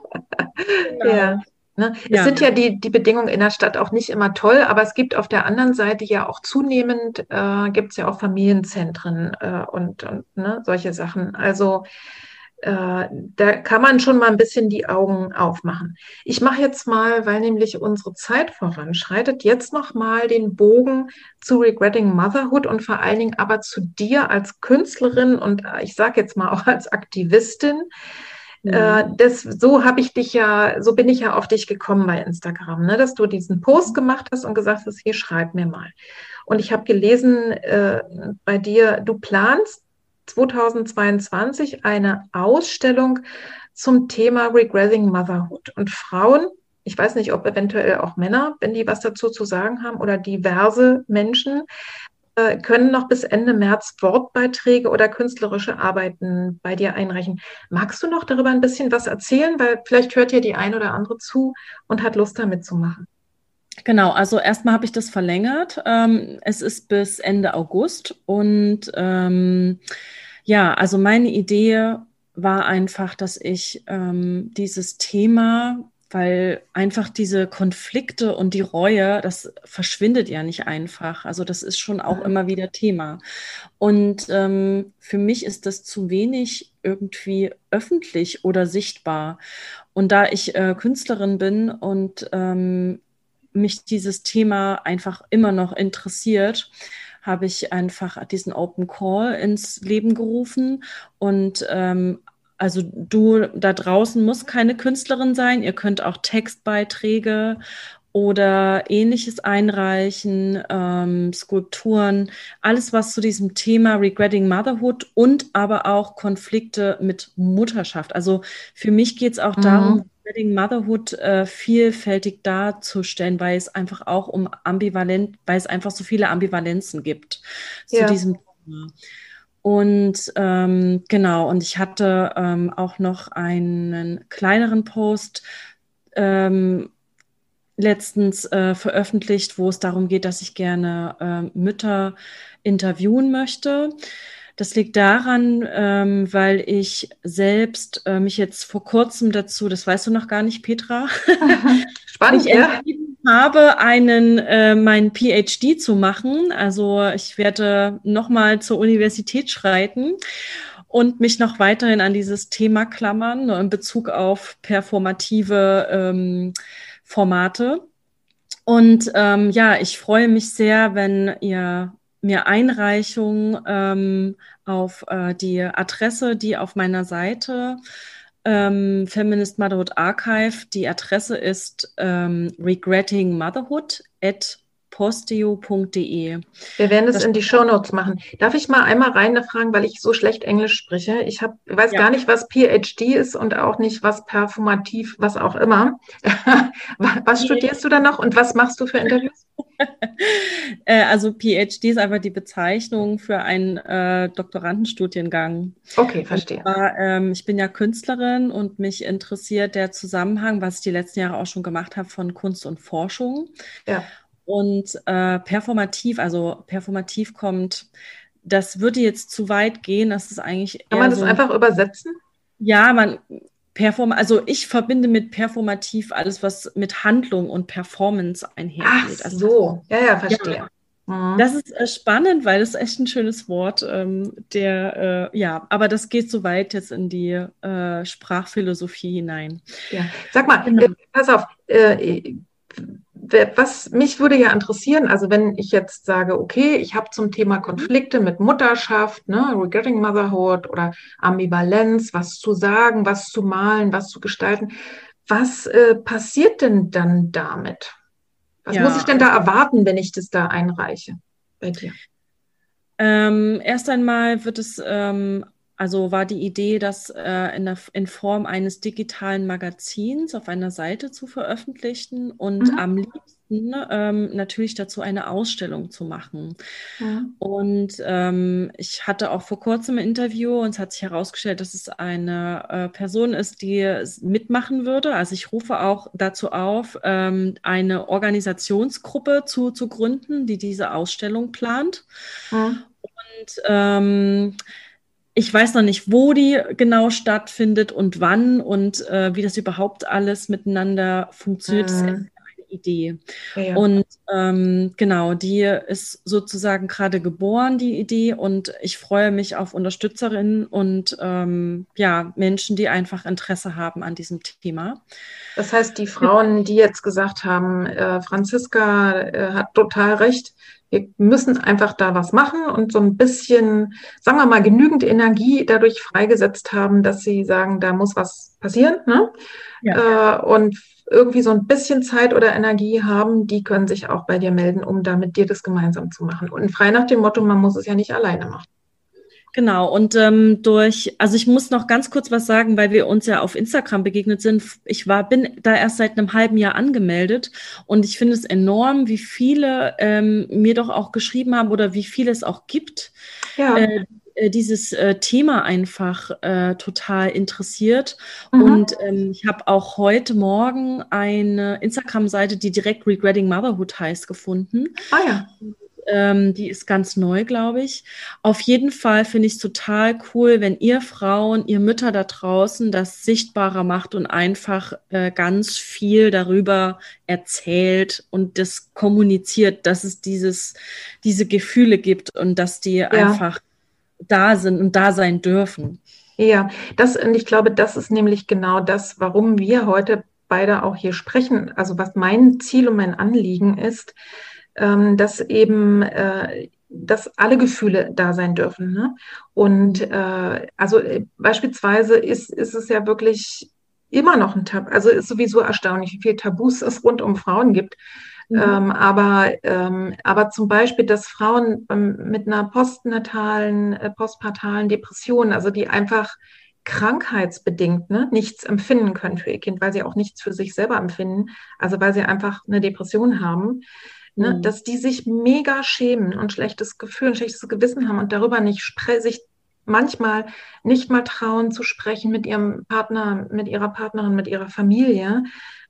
Genau. Ja. Ne? Ja. Es sind ja die, die Bedingungen in der Stadt auch nicht immer toll, aber es gibt auf der anderen Seite ja auch zunehmend, äh, gibt es ja auch Familienzentren äh, und, und ne, solche Sachen. Also äh, da kann man schon mal ein bisschen die Augen aufmachen. Ich mache jetzt mal, weil nämlich unsere Zeit voranschreitet, jetzt noch mal den Bogen zu Regretting Motherhood und vor allen Dingen aber zu dir als Künstlerin und äh, ich sage jetzt mal auch als Aktivistin. Äh, mhm. das, so habe ich dich ja, so bin ich ja auf dich gekommen bei Instagram, ne, dass du diesen Post gemacht hast und gesagt hast, hier schreib mir mal. Und ich habe gelesen äh, bei dir, du planst 2022 eine Ausstellung zum Thema Regressing Motherhood und Frauen. Ich weiß nicht, ob eventuell auch Männer, wenn die was dazu zu sagen haben, oder diverse Menschen, äh, können noch bis Ende März Wortbeiträge oder künstlerische Arbeiten bei dir einreichen. Magst du noch darüber ein bisschen was erzählen? Weil vielleicht hört ja die ein oder andere zu und hat Lust damit zu machen. Genau, also erstmal habe ich das verlängert. Ähm, es ist bis Ende August und ähm, ja, also meine Idee war einfach, dass ich ähm, dieses Thema weil einfach diese Konflikte und die Reue, das verschwindet ja nicht einfach. Also das ist schon auch immer wieder Thema. Und ähm, für mich ist das zu wenig irgendwie öffentlich oder sichtbar. Und da ich äh, Künstlerin bin und ähm, mich dieses Thema einfach immer noch interessiert, habe ich einfach diesen Open Call ins Leben gerufen und ähm, also du da draußen musst keine Künstlerin sein. Ihr könnt auch Textbeiträge oder ähnliches einreichen, ähm, Skulpturen, alles was zu diesem Thema Regretting Motherhood und aber auch Konflikte mit Mutterschaft. Also für mich geht es auch mhm. darum, Regretting Motherhood äh, vielfältig darzustellen, weil es einfach auch um ambivalent, weil es einfach so viele Ambivalenzen gibt ja. zu diesem Thema. Und ähm, genau, und ich hatte ähm, auch noch einen kleineren Post ähm, letztens äh, veröffentlicht, wo es darum geht, dass ich gerne äh, Mütter interviewen möchte. Das liegt daran, ähm, weil ich selbst äh, mich jetzt vor kurzem dazu, das weißt du noch gar nicht, Petra, Spannend, ja habe, einen äh, meinen PhD zu machen. Also ich werde nochmal zur Universität schreiten und mich noch weiterhin an dieses Thema klammern in Bezug auf performative ähm, Formate. Und ähm, ja, ich freue mich sehr, wenn ihr mir Einreichungen ähm, auf äh, die Adresse, die auf meiner Seite ähm, Feminist Motherhood Archive. Die Adresse ist ähm, regretting motherhood at posteo.de. Wir werden es in die Show Notes machen. Darf ich mal einmal rein fragen, weil ich so schlecht Englisch spreche? Ich hab, weiß ja. gar nicht, was PhD ist und auch nicht, was performativ, was auch immer. was studierst du da noch und was machst du für Interviews? Äh, also PhD ist einfach die Bezeichnung für einen äh, Doktorandenstudiengang. Okay, verstehe. Zwar, ähm, ich bin ja Künstlerin und mich interessiert der Zusammenhang, was ich die letzten Jahre auch schon gemacht habe, von Kunst und Forschung. Ja. Und äh, performativ, also performativ kommt, das würde jetzt zu weit gehen. Das ist eigentlich. Kann man das so, einfach übersetzen? Ja, man perform, also ich verbinde mit performativ alles, was mit Handlung und Performance einhergeht. Ach also so, ja, ja, verstehe. Ja. Mhm. Das ist äh, spannend, weil das ist echt ein schönes Wort. Ähm, der, äh, ja, aber das geht so weit jetzt in die äh, Sprachphilosophie hinein. Ja, sag mal, genau. Äh, pass auf, äh, was mich würde ja interessieren, also wenn ich jetzt sage, okay, ich habe zum Thema Konflikte mit Mutterschaft, ne, Regretting Motherhood oder Ambivalenz, was zu sagen, was zu malen, was zu gestalten, was äh, passiert denn dann damit? Was ja. muss ich denn da erwarten, wenn ich das da einreiche bei dir? Ähm, erst einmal wird es ähm, also war die Idee, das äh, in, der, in, Form eines digitalen Magazins auf einer Seite zu veröffentlichen und mhm. am liebsten ähm, natürlich dazu eine Ausstellung zu machen. Ja. Und ähm, ich hatte auch vor kurzem ein Interview und es hat sich herausgestellt, dass es eine äh, Person ist, die mitmachen würde. Also ich rufe auch dazu auf, ähm, eine Organisationsgruppe zu, zu gründen, die diese Ausstellung plant. Ja. Und ähm, ich weiß noch nicht, wo die genau stattfindet und wann und äh, wie das überhaupt alles miteinander funktioniert. Mhm. Idee. Ja, ja. Und ähm, genau, die ist sozusagen gerade geboren, die Idee. Und ich freue mich auf Unterstützerinnen und ähm, ja, Menschen, die einfach Interesse haben an diesem Thema. Das heißt, die Frauen, die jetzt gesagt haben, äh, Franziska äh, hat total recht, wir müssen einfach da was machen und so ein bisschen, sagen wir mal, genügend Energie dadurch freigesetzt haben, dass sie sagen, da muss was passieren. Ne? Ja. Äh, und irgendwie so ein bisschen Zeit oder Energie haben, die können sich auch bei dir melden, um da mit dir das gemeinsam zu machen. Und frei nach dem Motto, man muss es ja nicht alleine machen. Genau, und ähm, durch, also ich muss noch ganz kurz was sagen, weil wir uns ja auf Instagram begegnet sind. Ich war, bin da erst seit einem halben Jahr angemeldet und ich finde es enorm, wie viele ähm, mir doch auch geschrieben haben oder wie viele es auch gibt, ja. äh, äh, dieses äh, Thema einfach äh, total interessiert. Mhm. Und ähm, ich habe auch heute Morgen eine Instagram-Seite, die direkt Regretting Motherhood heißt, gefunden. Ah ja. Ähm, die ist ganz neu, glaube ich. Auf jeden Fall finde ich es total cool, wenn ihr Frauen, ihr Mütter da draußen das sichtbarer macht und einfach äh, ganz viel darüber erzählt und das kommuniziert, dass es dieses, diese Gefühle gibt und dass die ja. einfach da sind und da sein dürfen. Ja, das, und ich glaube, das ist nämlich genau das, warum wir heute beide auch hier sprechen. Also was mein Ziel und mein Anliegen ist, ähm, dass eben, äh, dass alle Gefühle da sein dürfen. Ne? Und äh, also äh, beispielsweise ist, ist es ja wirklich immer noch ein Tabu, also ist sowieso erstaunlich, wie viele Tabus es rund um Frauen gibt. Mhm. Ähm, aber, ähm, aber zum Beispiel, dass Frauen ähm, mit einer postnatalen, äh, postpartalen Depression, also die einfach krankheitsbedingt ne, nichts empfinden können für ihr Kind, weil sie auch nichts für sich selber empfinden, also weil sie einfach eine Depression haben, ne, mhm. dass die sich mega schämen und schlechtes Gefühl, ein schlechtes Gewissen haben und darüber nicht sich manchmal nicht mal trauen zu sprechen mit ihrem Partner, mit ihrer Partnerin, mit ihrer Familie,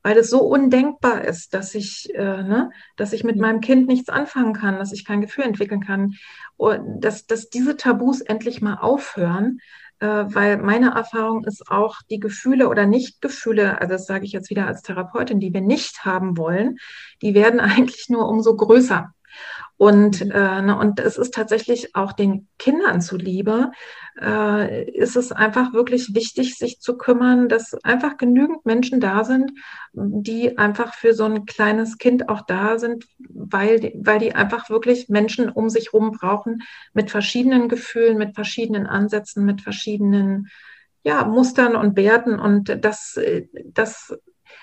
weil es so undenkbar ist, dass ich, äh, ne, dass ich mit meinem Kind nichts anfangen kann, dass ich kein Gefühl entwickeln kann, und dass, dass diese Tabus endlich mal aufhören, weil meine Erfahrung ist auch, die Gefühle oder Nichtgefühle, also das sage ich jetzt wieder als Therapeutin, die wir nicht haben wollen, die werden eigentlich nur umso größer. Und, mhm. äh, ne, und es ist tatsächlich auch den Kindern zuliebe, äh, ist es einfach wirklich wichtig, sich zu kümmern, dass einfach genügend Menschen da sind, die einfach für so ein kleines Kind auch da sind, weil die, weil die einfach wirklich Menschen um sich herum brauchen mit verschiedenen Gefühlen, mit verschiedenen Ansätzen, mit verschiedenen ja, Mustern und Werten. Und das, äh, das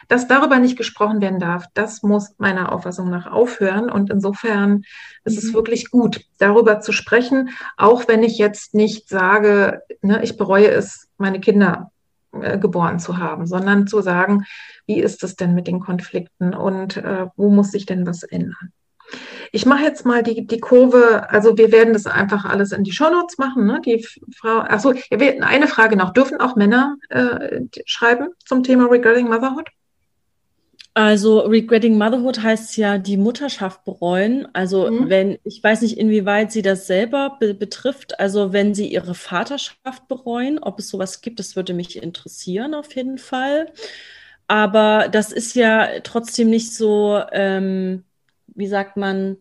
dass darüber nicht gesprochen werden darf, das muss meiner Auffassung nach aufhören. Und insofern ist es mhm. wirklich gut, darüber zu sprechen, auch wenn ich jetzt nicht sage, ne, ich bereue es, meine Kinder äh, geboren zu haben, sondern zu sagen, wie ist es denn mit den Konflikten und äh, wo muss sich denn was ändern? Ich mache jetzt mal die, die Kurve, also wir werden das einfach alles in die Shownotes machen. Ne? Die Frau, achso, eine Frage noch. Dürfen auch Männer äh, schreiben zum Thema Regarding Motherhood? Also Regretting Motherhood heißt ja die Mutterschaft bereuen. Also mhm. wenn, ich weiß nicht, inwieweit sie das selber be betrifft. Also wenn sie ihre Vaterschaft bereuen, ob es sowas gibt, das würde mich interessieren auf jeden Fall. Aber das ist ja trotzdem nicht so, ähm, wie sagt man,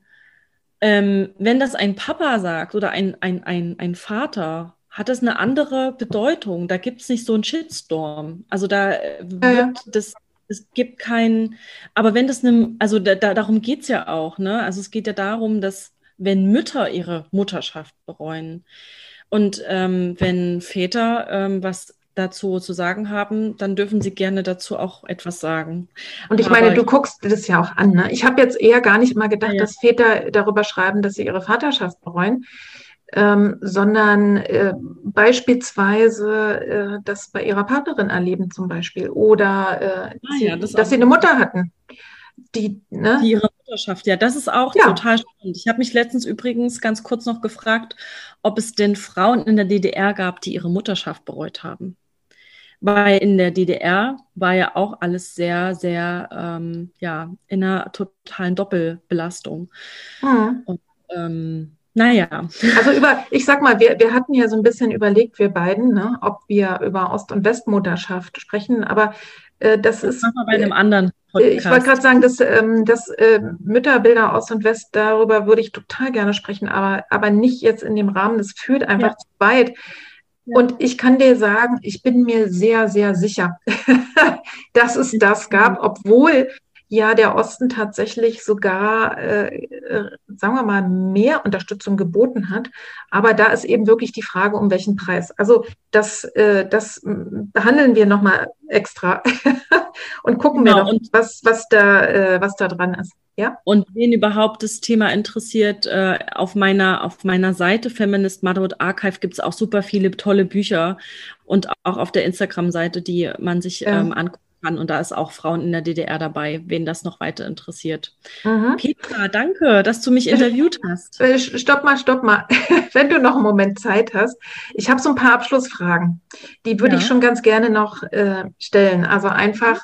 ähm, wenn das ein Papa sagt oder ein, ein, ein, ein Vater, hat das eine andere Bedeutung. Da gibt es nicht so einen Shitstorm. Also da wird ja. das es gibt keinen, aber wenn das eine, also da, da, darum geht es ja auch, ne? Also es geht ja darum, dass wenn Mütter ihre Mutterschaft bereuen und ähm, wenn Väter ähm, was dazu zu sagen haben, dann dürfen sie gerne dazu auch etwas sagen. Und ich meine, Aber du guckst das ja auch an. Ne? Ich habe jetzt eher gar nicht mal gedacht, ja. dass Väter darüber schreiben, dass sie ihre Vaterschaft bereuen, ähm, sondern äh, beispielsweise äh, das bei ihrer Partnerin erleben zum Beispiel oder äh, ah, ja, das dass sie eine Mutter hatten. Die, ne? die ihre Mutterschaft, ja, das ist auch ja. total spannend. Ich habe mich letztens übrigens ganz kurz noch gefragt, ob es denn Frauen in der DDR gab, die ihre Mutterschaft bereut haben. Weil in der DDR war ja auch alles sehr, sehr, ähm, ja, in einer totalen Doppelbelastung. Mhm. Und ähm, Naja. Also über, ich sag mal, wir, wir hatten ja so ein bisschen überlegt, wir beiden, ne, ob wir über Ost- und Westmutterschaft sprechen, aber äh, das, das ist. bei einem anderen Podcast. Ich wollte gerade sagen, dass, ähm, dass äh, Mütterbilder Ost und West, darüber würde ich total gerne sprechen, aber, aber nicht jetzt in dem Rahmen, das führt einfach ja. zu weit. Ja. Und ich kann dir sagen, ich bin mir sehr, sehr sicher, dass es das gab, obwohl ja der Osten tatsächlich sogar, äh, äh, sagen wir mal, mehr Unterstützung geboten hat. Aber da ist eben wirklich die Frage, um welchen Preis. Also das, äh, das behandeln wir nochmal extra und gucken genau, wir noch, was, was, da, äh, was da dran ist. Ja? Und wen überhaupt das Thema interessiert, äh, auf, meiner, auf meiner Seite Feminist Motherhood Archive gibt es auch super viele tolle Bücher und auch auf der Instagram-Seite, die man sich ähm, angucken kann. Und da ist auch Frauen in der DDR dabei, wen das noch weiter interessiert. Mhm. Petra, danke, dass du mich interviewt hast. Äh, stopp mal, stopp mal. Wenn du noch einen Moment Zeit hast. Ich habe so ein paar Abschlussfragen. Die würde ja. ich schon ganz gerne noch äh, stellen. Also einfach,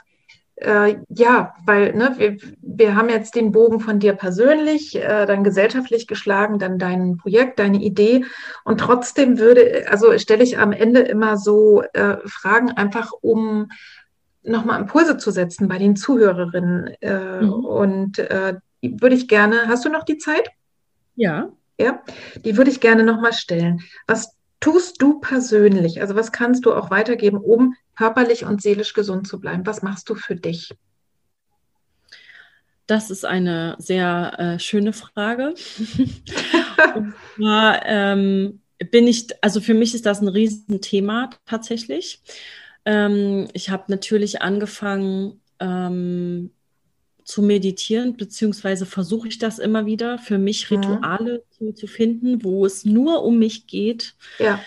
äh, ja, weil ne, wir, wir haben jetzt den Bogen von dir persönlich, äh, dann gesellschaftlich geschlagen, dann dein Projekt, deine Idee. Und trotzdem würde, also stelle ich am Ende immer so äh, Fragen einfach um nochmal Impulse zu setzen bei den Zuhörerinnen. Äh, mhm. Und äh, die würde ich gerne, hast du noch die Zeit? Ja. Ja, die würde ich gerne nochmal stellen. Was tust du persönlich? Also was kannst du auch weitergeben, um körperlich und seelisch gesund zu bleiben? Was machst du für dich? Das ist eine sehr äh, schöne Frage. und zwar ähm, bin ich, also für mich ist das ein Riesenthema tatsächlich. Ähm, ich habe natürlich angefangen ähm, zu meditieren, beziehungsweise versuche ich das immer wieder, für mich mhm. Rituale mhm. zu, zu, finden, wo es nur um mich geht. Ja.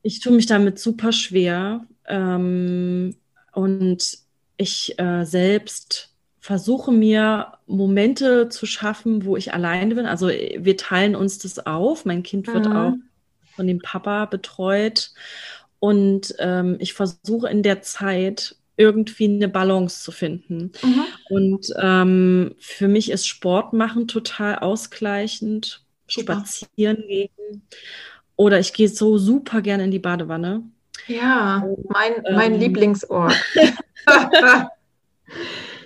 Ich tue mich damit super schwer ähm, und ich äh, selbst versuche mir Momente zu schaffen, wo ich alleine bin. Also wir teilen uns das auf. Mein Kind wird mhm. auch von dem Papa betreut. Und ähm, ich versuche in der Zeit irgendwie eine Balance zu finden. Mhm. Und ähm, für mich ist Sport machen total ausgleichend, super. spazieren gehen. Oder ich gehe so super gerne in die Badewanne. Ja, mein, mein ähm, Lieblingsort.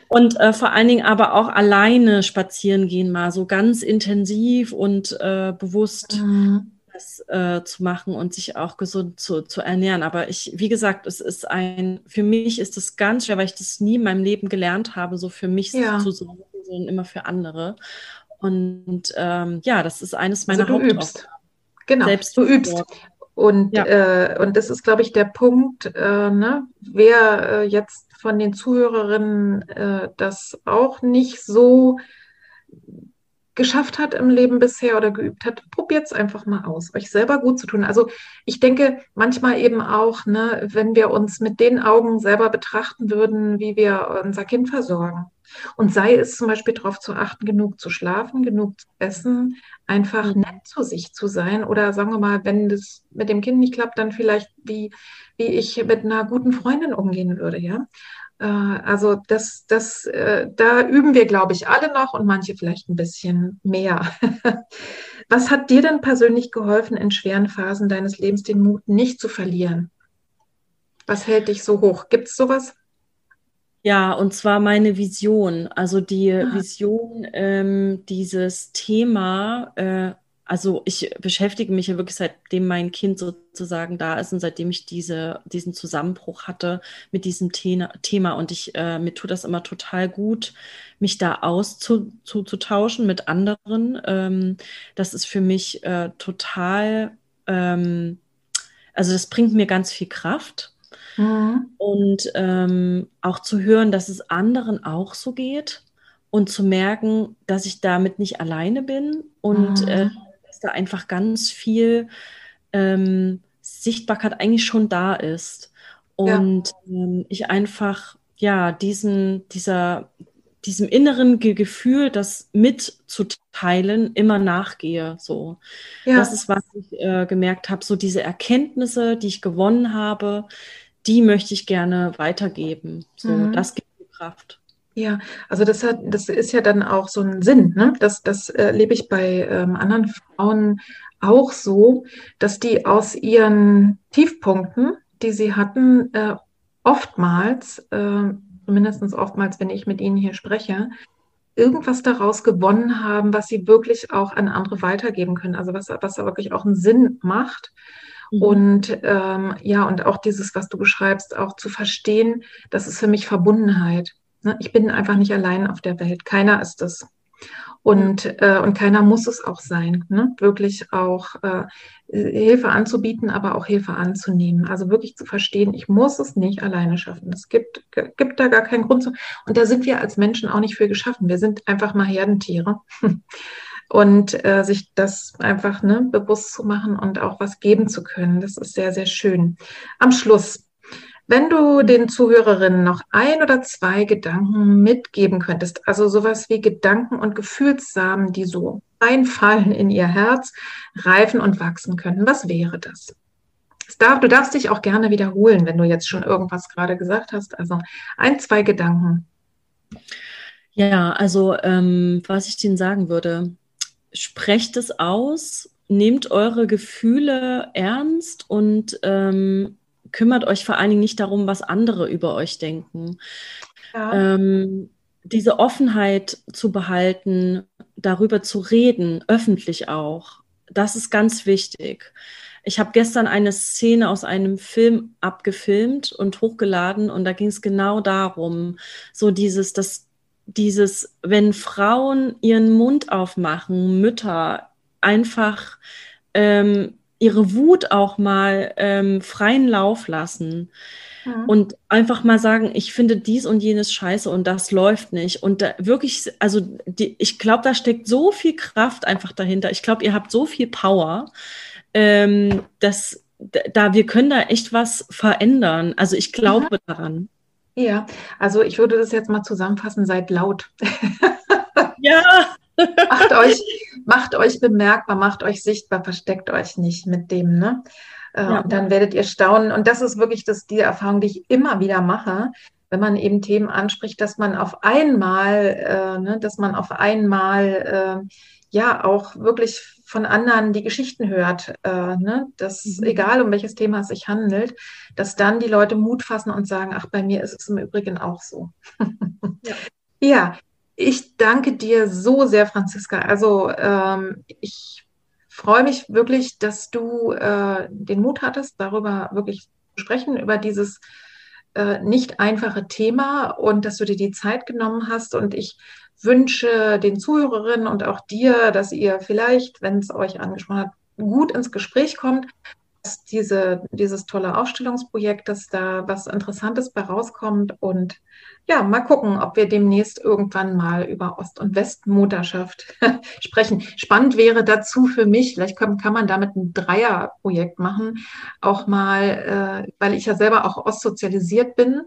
und äh, vor allen Dingen aber auch alleine spazieren gehen, mal so ganz intensiv und äh, bewusst. Mhm das äh, zu machen und sich auch gesund zu, zu ernähren. Aber ich, wie gesagt, es ist ein, für mich ist es ganz schwer, weil ich das nie in meinem Leben gelernt habe, so für mich ja. zu sorgen, sondern immer für andere. Und ähm, ja, das ist eines meiner also Hauptaufgaben. Genau, Selbst du übst. Und, ja. äh, und das ist, glaube ich, der Punkt, äh, ne? wer äh, jetzt von den Zuhörerinnen äh, das auch nicht so geschafft hat im Leben bisher oder geübt hat, probiert es einfach mal aus, euch selber gut zu tun. Also ich denke manchmal eben auch, ne, wenn wir uns mit den Augen selber betrachten würden, wie wir unser Kind versorgen. Und sei es zum Beispiel darauf zu achten, genug zu schlafen, genug zu essen, einfach mhm. nett zu sich zu sein. Oder sagen wir mal, wenn das mit dem Kind nicht klappt, dann vielleicht wie, wie ich mit einer guten Freundin umgehen würde, ja. Äh, also das, das, äh, da üben wir, glaube ich, alle noch und manche vielleicht ein bisschen mehr. Was hat dir denn persönlich geholfen, in schweren Phasen deines Lebens den Mut nicht zu verlieren? Was hält dich so hoch? Gibt es sowas? Ja, und zwar meine Vision. Also die ah. Vision, ähm, dieses Thema äh, also ich beschäftige mich ja wirklich seitdem mein Kind sozusagen da ist und seitdem ich diese, diesen Zusammenbruch hatte mit diesem Thema. Und ich, äh, mir tut das immer total gut, mich da auszutauschen mit anderen. Ähm, das ist für mich äh, total, ähm, also das bringt mir ganz viel Kraft. Mhm. Und ähm, auch zu hören, dass es anderen auch so geht und zu merken, dass ich damit nicht alleine bin und mhm. äh, da einfach ganz viel ähm, Sichtbarkeit eigentlich schon da ist. Und ja. ähm, ich einfach, ja, diesen, dieser, diesem inneren Ge Gefühl, das mitzuteilen, immer nachgehe. So. Ja. Das ist, was ich äh, gemerkt habe. So diese Erkenntnisse, die ich gewonnen habe, die möchte ich gerne weitergeben. So, mhm. das gibt mir Kraft. Ja, also das hat, das ist ja dann auch so ein Sinn, ne? Das, das erlebe ich bei ähm, anderen Frauen auch so, dass die aus ihren Tiefpunkten, die sie hatten, äh, oftmals, äh, mindestens oftmals, wenn ich mit ihnen hier spreche, irgendwas daraus gewonnen haben, was sie wirklich auch an andere weitergeben können. Also was, was wirklich auch einen Sinn macht. Mhm. Und ähm, ja, und auch dieses, was du beschreibst, auch zu verstehen, das ist für mich Verbundenheit. Ne? Ich bin einfach nicht allein auf der Welt. Keiner ist es. Und, äh, und keiner muss es auch sein. Ne? Wirklich auch äh, Hilfe anzubieten, aber auch Hilfe anzunehmen. Also wirklich zu verstehen, ich muss es nicht alleine schaffen. Es gibt, gibt da gar keinen Grund zu. Und da sind wir als Menschen auch nicht für geschaffen. Wir sind einfach mal Herdentiere. und äh, sich das einfach ne, bewusst zu machen und auch was geben zu können. Das ist sehr, sehr schön. Am Schluss wenn du den Zuhörerinnen noch ein oder zwei Gedanken mitgeben könntest, also sowas wie Gedanken und Gefühlssamen, die so einfallen in ihr Herz, reifen und wachsen könnten, was wäre das? Darf, du darfst dich auch gerne wiederholen, wenn du jetzt schon irgendwas gerade gesagt hast. Also ein, zwei Gedanken. Ja, also ähm, was ich Ihnen sagen würde, sprecht es aus, nehmt eure Gefühle ernst und ähm, kümmert euch vor allen Dingen nicht darum, was andere über euch denken. Ja. Ähm, diese Offenheit zu behalten, darüber zu reden, öffentlich auch, das ist ganz wichtig. Ich habe gestern eine Szene aus einem Film abgefilmt und hochgeladen und da ging es genau darum, so dieses, das, dieses, wenn Frauen ihren Mund aufmachen, Mütter einfach ähm, ihre Wut auch mal ähm, freien Lauf lassen. Ja. Und einfach mal sagen, ich finde dies und jenes scheiße und das läuft nicht. Und da wirklich, also die, ich glaube, da steckt so viel Kraft einfach dahinter. Ich glaube, ihr habt so viel Power, ähm, dass da wir können da echt was verändern. Also ich glaube ja. daran. Ja, also ich würde das jetzt mal zusammenfassen, seid laut. ja. macht euch, macht euch bemerkbar, macht euch sichtbar, versteckt euch nicht mit dem, ne? Äh, ja. Und dann werdet ihr staunen. Und das ist wirklich das, die Erfahrung, die ich immer wieder mache, wenn man eben Themen anspricht, dass man auf einmal, äh, ne, dass man auf einmal äh, ja auch wirklich von anderen die Geschichten hört, äh, ne, dass mhm. egal um welches Thema es sich handelt, dass dann die Leute Mut fassen und sagen, ach, bei mir ist es im Übrigen auch so. ja. ja. Ich danke dir so sehr, Franziska. Also ähm, ich freue mich wirklich, dass du äh, den Mut hattest, darüber wirklich zu sprechen, über dieses äh, nicht einfache Thema und dass du dir die Zeit genommen hast. Und ich wünsche den Zuhörerinnen und auch dir, dass ihr vielleicht, wenn es euch angesprochen hat, gut ins Gespräch kommt, dass diese, dieses tolle Aufstellungsprojekt, dass da was Interessantes bei rauskommt und ja, mal gucken, ob wir demnächst irgendwann mal über Ost- und Westmutterschaft sprechen. Spannend wäre dazu für mich, vielleicht kann, kann man damit ein Dreierprojekt machen, auch mal, äh, weil ich ja selber auch ostsozialisiert bin,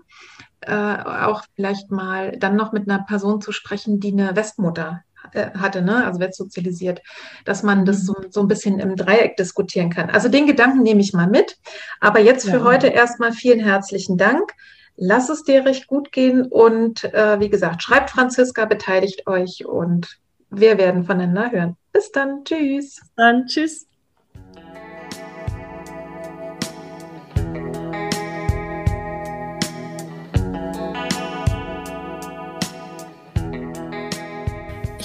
äh, auch vielleicht mal dann noch mit einer Person zu sprechen, die eine Westmutter hatte, ne? also westsozialisiert, dass man das so, so ein bisschen im Dreieck diskutieren kann. Also den Gedanken nehme ich mal mit. Aber jetzt für ja. heute erstmal vielen herzlichen Dank. Lass es dir recht gut gehen und äh, wie gesagt, schreibt Franziska, beteiligt euch und wir werden voneinander hören. Bis dann, tschüss. Bis dann, tschüss.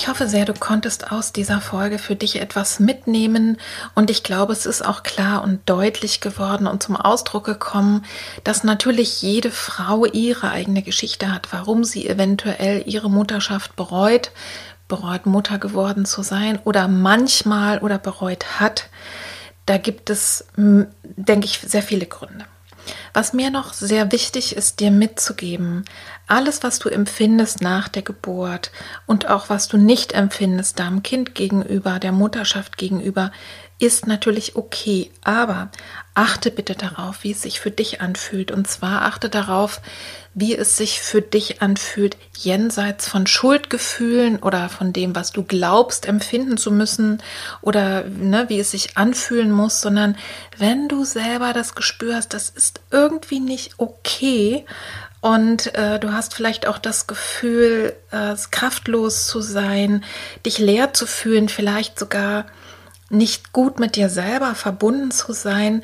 Ich hoffe sehr, du konntest aus dieser Folge für dich etwas mitnehmen und ich glaube, es ist auch klar und deutlich geworden und zum Ausdruck gekommen, dass natürlich jede Frau ihre eigene Geschichte hat, warum sie eventuell ihre Mutterschaft bereut, bereut Mutter geworden zu sein oder manchmal oder bereut hat. Da gibt es, denke ich, sehr viele Gründe. Was mir noch sehr wichtig ist, dir mitzugeben, alles, was du empfindest nach der Geburt und auch was du nicht empfindest deinem Kind gegenüber, der Mutterschaft gegenüber, ist natürlich okay. Aber achte bitte darauf, wie es sich für dich anfühlt. Und zwar achte darauf, wie es sich für dich anfühlt, jenseits von Schuldgefühlen oder von dem, was du glaubst, empfinden zu müssen oder ne, wie es sich anfühlen muss, sondern wenn du selber das Gespür hast, das ist irgendwie nicht okay und äh, du hast vielleicht auch das Gefühl, äh, kraftlos zu sein, dich leer zu fühlen, vielleicht sogar nicht gut mit dir selber verbunden zu sein,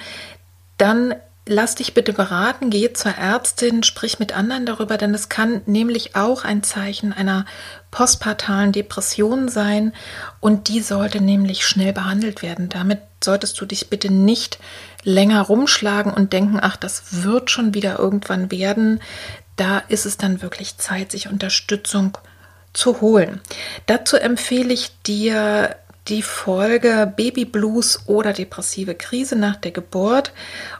dann lass dich bitte beraten, geh zur Ärztin, sprich mit anderen darüber, denn es kann nämlich auch ein Zeichen einer postpartalen Depression sein und die sollte nämlich schnell behandelt werden. Damit solltest du dich bitte nicht länger rumschlagen und denken, ach, das wird schon wieder irgendwann werden. Da ist es dann wirklich Zeit, sich Unterstützung zu holen. Dazu empfehle ich dir die Folge Baby Blues oder depressive Krise nach der Geburt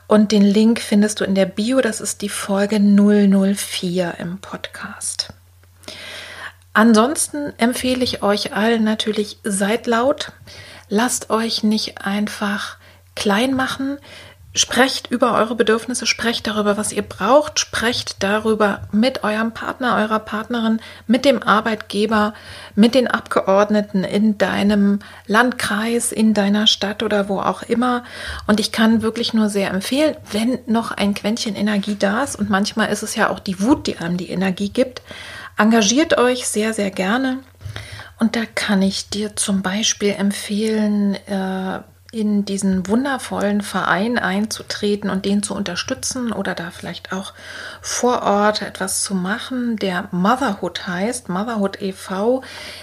und den Link findest du in der Bio. Das ist die Folge 004 im Podcast. Ansonsten empfehle ich euch allen natürlich, seid laut, lasst euch nicht einfach klein machen, Sprecht über eure Bedürfnisse, sprecht darüber, was ihr braucht, sprecht darüber mit eurem Partner, eurer Partnerin, mit dem Arbeitgeber, mit den Abgeordneten in deinem Landkreis, in deiner Stadt oder wo auch immer. Und ich kann wirklich nur sehr empfehlen, wenn noch ein Quäntchen Energie da ist, und manchmal ist es ja auch die Wut, die einem die Energie gibt, engagiert euch sehr, sehr gerne. Und da kann ich dir zum Beispiel empfehlen, äh, in diesen wundervollen Verein einzutreten und den zu unterstützen oder da vielleicht auch vor Ort etwas zu machen, der Motherhood heißt. Motherhood e.V.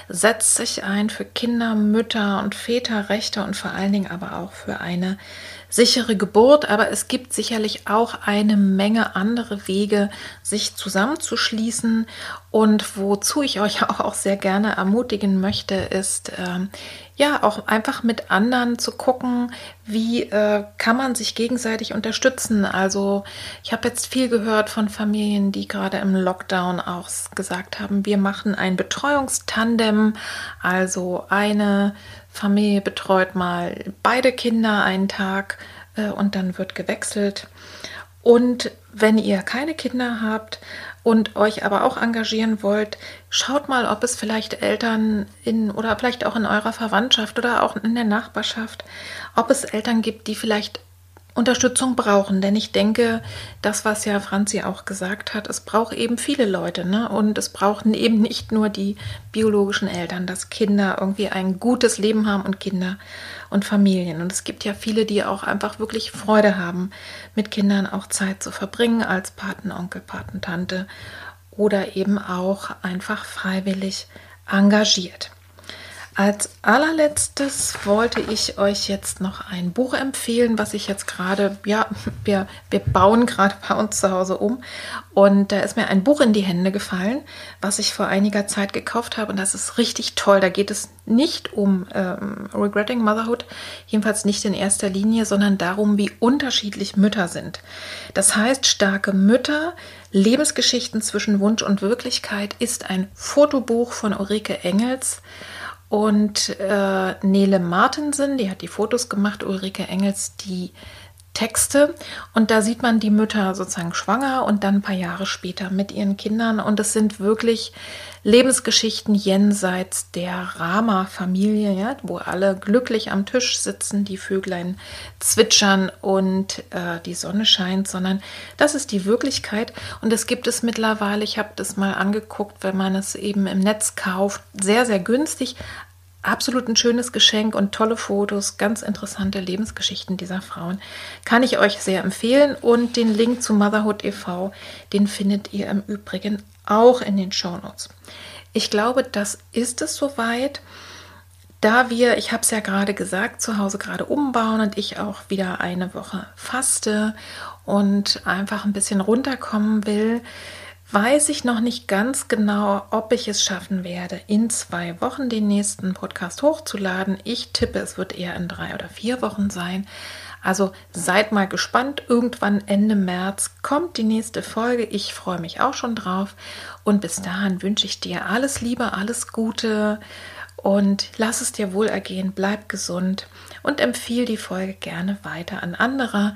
setzt sich ein für Kinder, Mütter und Väterrechte und vor allen Dingen aber auch für eine sichere Geburt, aber es gibt sicherlich auch eine Menge andere Wege, sich zusammenzuschließen. Und wozu ich euch auch sehr gerne ermutigen möchte, ist ähm, ja auch einfach mit anderen zu gucken, wie äh, kann man sich gegenseitig unterstützen. Also ich habe jetzt viel gehört von Familien, die gerade im Lockdown auch gesagt haben, wir machen ein Betreuungstandem, also eine Familie betreut mal beide Kinder einen Tag äh, und dann wird gewechselt. Und wenn ihr keine Kinder habt und euch aber auch engagieren wollt, schaut mal, ob es vielleicht Eltern in oder vielleicht auch in eurer Verwandtschaft oder auch in der Nachbarschaft, ob es Eltern gibt, die vielleicht Unterstützung brauchen. Denn ich denke, das, was ja Franzi auch gesagt hat, es braucht eben viele Leute. Ne? Und es brauchen eben nicht nur die biologischen Eltern, dass Kinder irgendwie ein gutes Leben haben und Kinder und Familien. Und es gibt ja viele, die auch einfach wirklich Freude haben, mit Kindern auch Zeit zu verbringen als Patenonkel, Patentante oder eben auch einfach freiwillig engagiert. Als allerletztes wollte ich euch jetzt noch ein Buch empfehlen, was ich jetzt gerade, ja, wir, wir bauen gerade bei uns zu Hause um. Und da ist mir ein Buch in die Hände gefallen, was ich vor einiger Zeit gekauft habe. Und das ist richtig toll. Da geht es nicht um ähm, Regretting Motherhood, jedenfalls nicht in erster Linie, sondern darum, wie unterschiedlich Mütter sind. Das heißt, starke Mütter, Lebensgeschichten zwischen Wunsch und Wirklichkeit ist ein Fotobuch von Ulrike Engels und äh, Nele Martensen, die hat die Fotos gemacht, Ulrike Engels die Texte. Und da sieht man die Mütter sozusagen schwanger und dann ein paar Jahre später mit ihren Kindern. Und es sind wirklich Lebensgeschichten jenseits der Rama-Familie, ja, wo alle glücklich am Tisch sitzen, die Vöglein zwitschern und äh, die Sonne scheint, sondern das ist die Wirklichkeit. Und es gibt es mittlerweile, ich habe das mal angeguckt, wenn man es eben im Netz kauft, sehr, sehr günstig, absolut ein schönes Geschenk und tolle Fotos, ganz interessante Lebensgeschichten dieser Frauen. Kann ich euch sehr empfehlen und den Link zu Motherhood e.V., den findet ihr im Übrigen auch in den Show Notes. Ich glaube, das ist es soweit. Da wir, ich habe es ja gerade gesagt, zu Hause gerade umbauen und ich auch wieder eine Woche faste und einfach ein bisschen runterkommen will, weiß ich noch nicht ganz genau, ob ich es schaffen werde, in zwei Wochen den nächsten Podcast hochzuladen. Ich tippe, es wird eher in drei oder vier Wochen sein. Also seid mal gespannt. Irgendwann Ende März kommt die nächste Folge. Ich freue mich auch schon drauf. Und bis dahin wünsche ich dir alles Liebe, alles Gute und lass es dir wohl ergehen. Bleib gesund und empfehle die Folge gerne weiter an andere,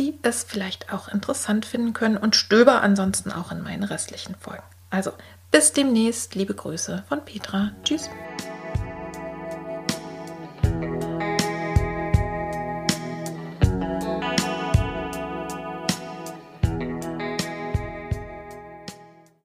die es vielleicht auch interessant finden können und stöber ansonsten auch in meinen restlichen Folgen. Also bis demnächst, liebe Grüße von Petra. Tschüss.